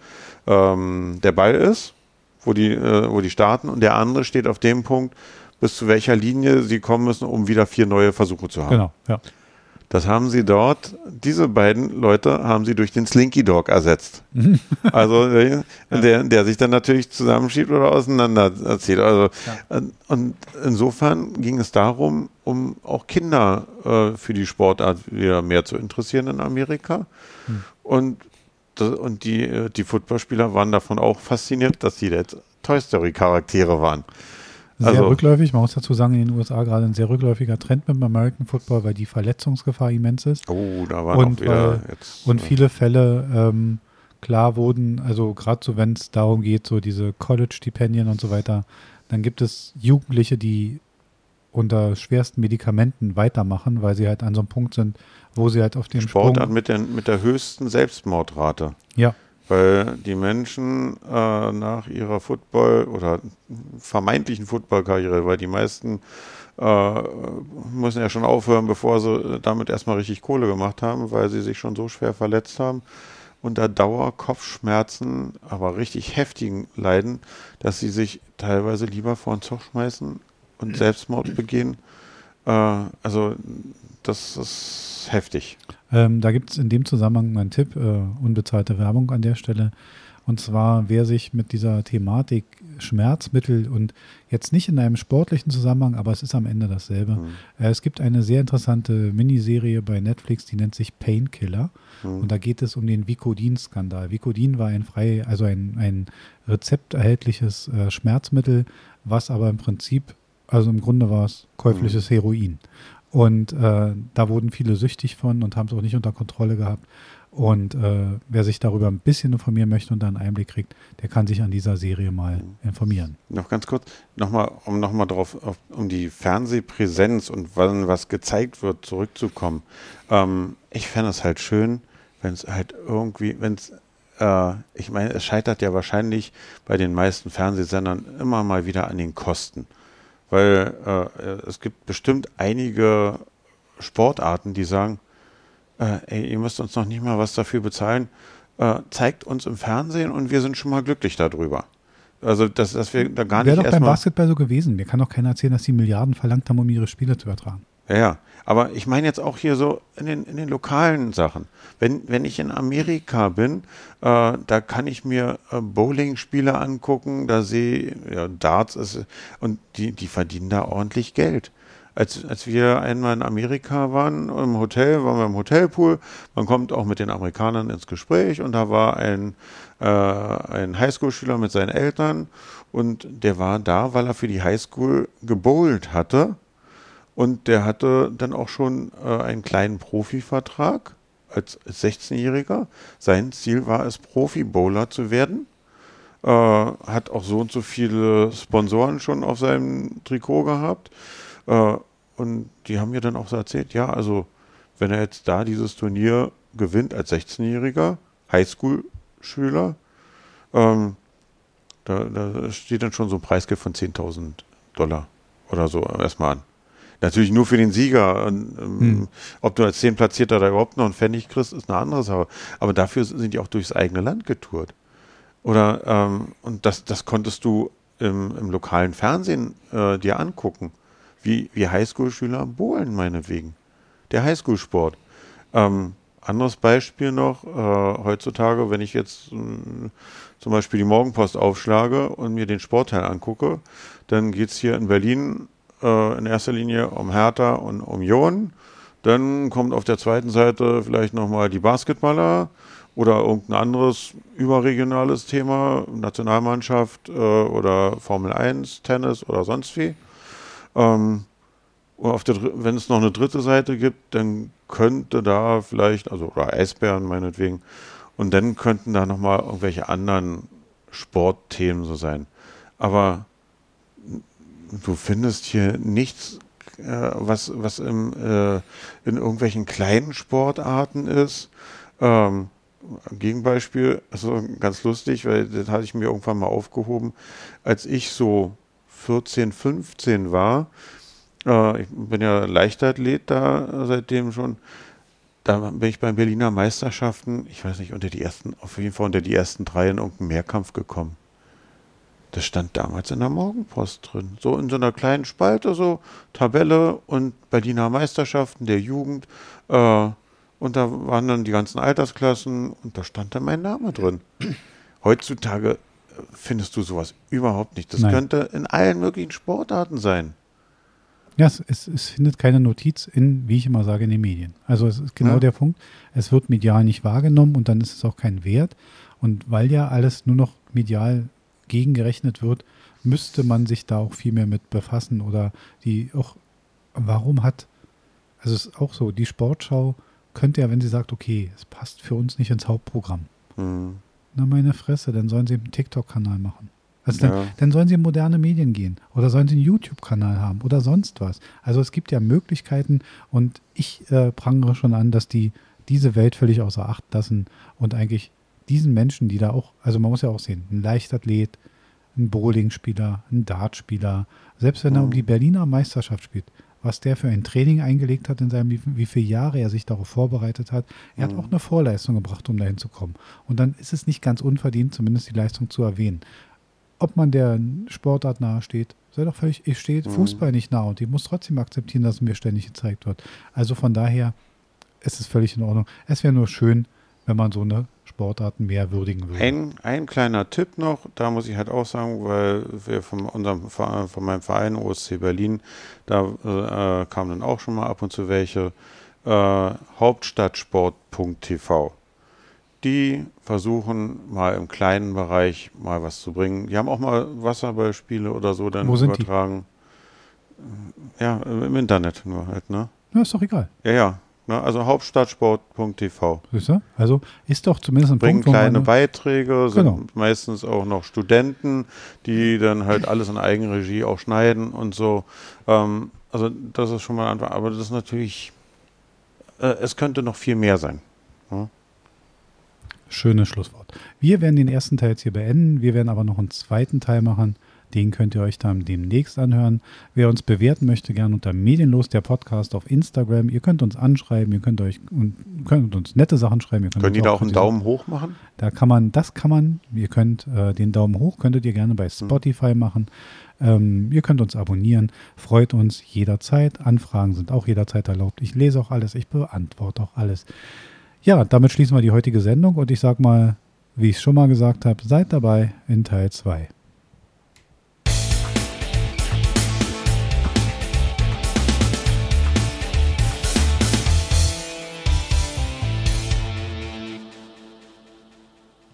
ähm, der Ball ist, wo die, äh, wo die starten, und der andere steht auf dem Punkt, bis zu welcher Linie sie kommen müssen, um wieder vier neue Versuche zu haben. Genau, ja. Das haben sie dort, diese beiden Leute haben sie durch den Slinky Dog ersetzt. also äh, der, der sich dann natürlich zusammenschiebt oder auseinanderzieht. Also, ja. Und insofern ging es darum, um auch Kinder äh, für die Sportart wieder mehr zu interessieren in Amerika. Hm. Und, und die, äh, die Footballspieler waren davon auch fasziniert, dass sie jetzt Toy Story Charaktere waren. Sehr also, rückläufig. Man muss dazu sagen, in den USA gerade ein sehr rückläufiger Trend mit dem American Football, weil die Verletzungsgefahr immens ist. Oh, da war und, wieder äh, jetzt, Und viele Fälle ähm, klar wurden, also gerade so, wenn es darum geht, so diese College-Stipendien und so weiter, dann gibt es Jugendliche, die unter schwersten Medikamenten weitermachen, weil sie halt an so einem Punkt sind, wo sie halt auf den Sportart Sprung mit, mit der höchsten Selbstmordrate. Ja weil die Menschen äh, nach ihrer Football- oder vermeintlichen Footballkarriere, weil die meisten äh, müssen ja schon aufhören, bevor sie damit erstmal richtig Kohle gemacht haben, weil sie sich schon so schwer verletzt haben unter Dauerkopfschmerzen, aber richtig heftigen Leiden, dass sie sich teilweise lieber vor den Zug schmeißen und Selbstmord begehen. Äh, also das ist heftig. Ähm, da gibt es in dem Zusammenhang einen Tipp, äh, unbezahlte Werbung an der Stelle. Und zwar, wer sich mit dieser Thematik Schmerzmittel und jetzt nicht in einem sportlichen Zusammenhang, aber es ist am Ende dasselbe. Mhm. Es gibt eine sehr interessante Miniserie bei Netflix, die nennt sich Painkiller. Mhm. Und da geht es um den Vicodin-Skandal. Vicodin war ein frei, also ein, ein rezepterhältliches äh, Schmerzmittel, was aber im Prinzip, also im Grunde war es käufliches mhm. Heroin. Und äh, da wurden viele süchtig von und haben es auch nicht unter Kontrolle gehabt. Und äh, wer sich darüber ein bisschen informieren möchte und da einen Einblick kriegt, der kann sich an dieser Serie mal informieren. Noch ganz kurz, nochmal, um nochmal drauf, auf, um die Fernsehpräsenz und wann was gezeigt wird, zurückzukommen. Ähm, ich fände es halt schön, wenn es halt irgendwie, wenn es, äh, ich meine, es scheitert ja wahrscheinlich bei den meisten Fernsehsendern immer mal wieder an den Kosten weil äh, es gibt bestimmt einige Sportarten, die sagen, äh, ey, ihr müsst uns noch nicht mal was dafür bezahlen, äh, zeigt uns im Fernsehen und wir sind schon mal glücklich darüber. Also, dass, dass wir da gar Wäre nicht doch beim Basketball so gewesen. Mir kann doch keiner erzählen, dass die Milliarden verlangt haben, um ihre Spiele zu übertragen. Ja, ja. Aber ich meine jetzt auch hier so in den, in den lokalen Sachen. Wenn, wenn ich in Amerika bin, äh, da kann ich mir äh, Bowling-Spiele angucken, da sehe ja, Darts ist, und die, die verdienen da ordentlich Geld. Als, als wir einmal in Amerika waren, im Hotel, waren wir im Hotelpool, man kommt auch mit den Amerikanern ins Gespräch und da war ein, äh, ein Highschool-Schüler mit seinen Eltern und der war da, weil er für die Highschool gebowlt hatte und der hatte dann auch schon äh, einen kleinen Profivertrag als 16-Jähriger. Sein Ziel war es, Profi-Bowler zu werden. Äh, hat auch so und so viele Sponsoren schon auf seinem Trikot gehabt. Äh, und die haben mir dann auch so erzählt, ja, also wenn er jetzt da dieses Turnier gewinnt als 16-Jähriger, Highschool-Schüler, ähm, da, da, steht dann schon so ein Preisgeld von 10.000 Dollar oder so erstmal an. Natürlich nur für den Sieger. Und, ähm, hm. Ob du als Zehnplatzierter da überhaupt noch einen Pfennig kriegst, ist eine andere Sache. Aber dafür sind die auch durchs eigene Land getourt. Oder, ähm, und das, das konntest du im, im lokalen Fernsehen äh, dir angucken, wie, wie Highschool-Schüler bohlen, meinetwegen. der Highschool-Sport. Ähm, anderes Beispiel noch, äh, heutzutage, wenn ich jetzt äh, zum Beispiel die Morgenpost aufschlage und mir den Sportteil angucke, dann geht es hier in Berlin äh, in erster Linie um Hertha und um Union. Dann kommt auf der zweiten Seite vielleicht nochmal die Basketballer oder irgendein anderes überregionales Thema, Nationalmannschaft äh, oder Formel 1, Tennis oder sonst wie. Ähm, wenn es noch eine dritte Seite gibt, dann könnte da vielleicht, also oder Eisbären meinetwegen, und dann könnten da nochmal irgendwelche anderen Sportthemen so sein. Aber du findest hier nichts, äh, was, was im, äh, in irgendwelchen kleinen Sportarten ist. Ähm, Gegenbeispiel, also ganz lustig, weil das hatte ich mir irgendwann mal aufgehoben, als ich so 14, 15 war. Äh, ich bin ja Leichtathlet da seitdem schon. Da bin ich beim Berliner Meisterschaften, ich weiß nicht, unter die ersten, auf jeden Fall unter die ersten drei in irgendeinen Mehrkampf gekommen. Das stand damals in der Morgenpost drin. So in so einer kleinen Spalte, so Tabelle und Berliner Meisterschaften der Jugend. Äh, und da waren dann die ganzen Altersklassen und da stand dann mein Name drin. Heutzutage äh, findest du sowas überhaupt nicht. Das Nein. könnte in allen möglichen Sportarten sein. Ja, es, es, es, findet keine Notiz in, wie ich immer sage, in den Medien. Also es ist genau ja. der Punkt. Es wird medial nicht wahrgenommen und dann ist es auch kein Wert. Und weil ja alles nur noch medial gegengerechnet wird, müsste man sich da auch viel mehr mit befassen oder die auch, warum hat, also es ist auch so, die Sportschau könnte ja, wenn sie sagt, okay, es passt für uns nicht ins Hauptprogramm. Mhm. Na meine Fresse, dann sollen sie einen TikTok-Kanal machen. Also ja. dann, dann, sollen sie in moderne Medien gehen oder sollen sie einen YouTube-Kanal haben oder sonst was. Also es gibt ja Möglichkeiten und ich äh, prangere schon an, dass die diese Welt völlig außer Acht lassen und eigentlich diesen Menschen, die da auch, also man muss ja auch sehen, ein Leichtathlet, ein Bowlingspieler, ein Dartspieler, selbst wenn er um mhm. die Berliner Meisterschaft spielt, was der für ein Training eingelegt hat in seinem, wie, wie viele Jahre er sich darauf vorbereitet hat. Er mhm. hat auch eine Vorleistung gebracht, um dahin zu kommen. Und dann ist es nicht ganz unverdient, zumindest die Leistung zu erwähnen. Ob man der Sportart nahe steht, sei doch völlig, ich stehe mhm. Fußball nicht nahe und ich muss trotzdem akzeptieren, dass es mir ständig gezeigt wird. Also von daher ist es völlig in Ordnung. Es wäre nur schön, wenn man so eine Sportarten mehr würdigen würde. Ein, ein kleiner Tipp noch, da muss ich halt auch sagen, weil wir von unserem von meinem Verein OSC Berlin, da äh, kamen dann auch schon mal ab und zu welche, äh, Hauptstadtsport.tv. Die versuchen mal im kleinen Bereich mal was zu bringen. Die haben auch mal Wasserballspiele oder so dann Wo übertragen. Ja, im Internet nur halt, ne? Ja, ist doch egal. Ja, ja. Ne? Also hauptstadtsport.tv. Also ist doch zumindest ein Bringen Punkt, kleine Beiträge, sind genau. meistens auch noch Studenten, die dann halt alles in Eigenregie auch schneiden und so. Ähm, also das ist schon mal ein Anfang. Aber das ist natürlich, äh, es könnte noch viel mehr sein. Ja? Schönes Schlusswort. Wir werden den ersten Teil jetzt hier beenden. Wir werden aber noch einen zweiten Teil machen. Den könnt ihr euch dann demnächst anhören. Wer uns bewerten möchte, gerne unter Medienlos, der Podcast auf Instagram. Ihr könnt uns anschreiben, ihr könnt euch und könnt uns nette Sachen schreiben. Können die da auch einen Daumen hoch machen? Da kann man, das kann man. Ihr könnt äh, den Daumen hoch, könntet ihr gerne bei hm. Spotify hm. machen. Ähm, ihr könnt uns abonnieren, freut uns jederzeit. Anfragen sind auch jederzeit erlaubt. Ich lese auch alles, ich beantworte auch alles. Ja, damit schließen wir die heutige Sendung und ich sage mal, wie ich es schon mal gesagt habe, seid dabei in Teil 2.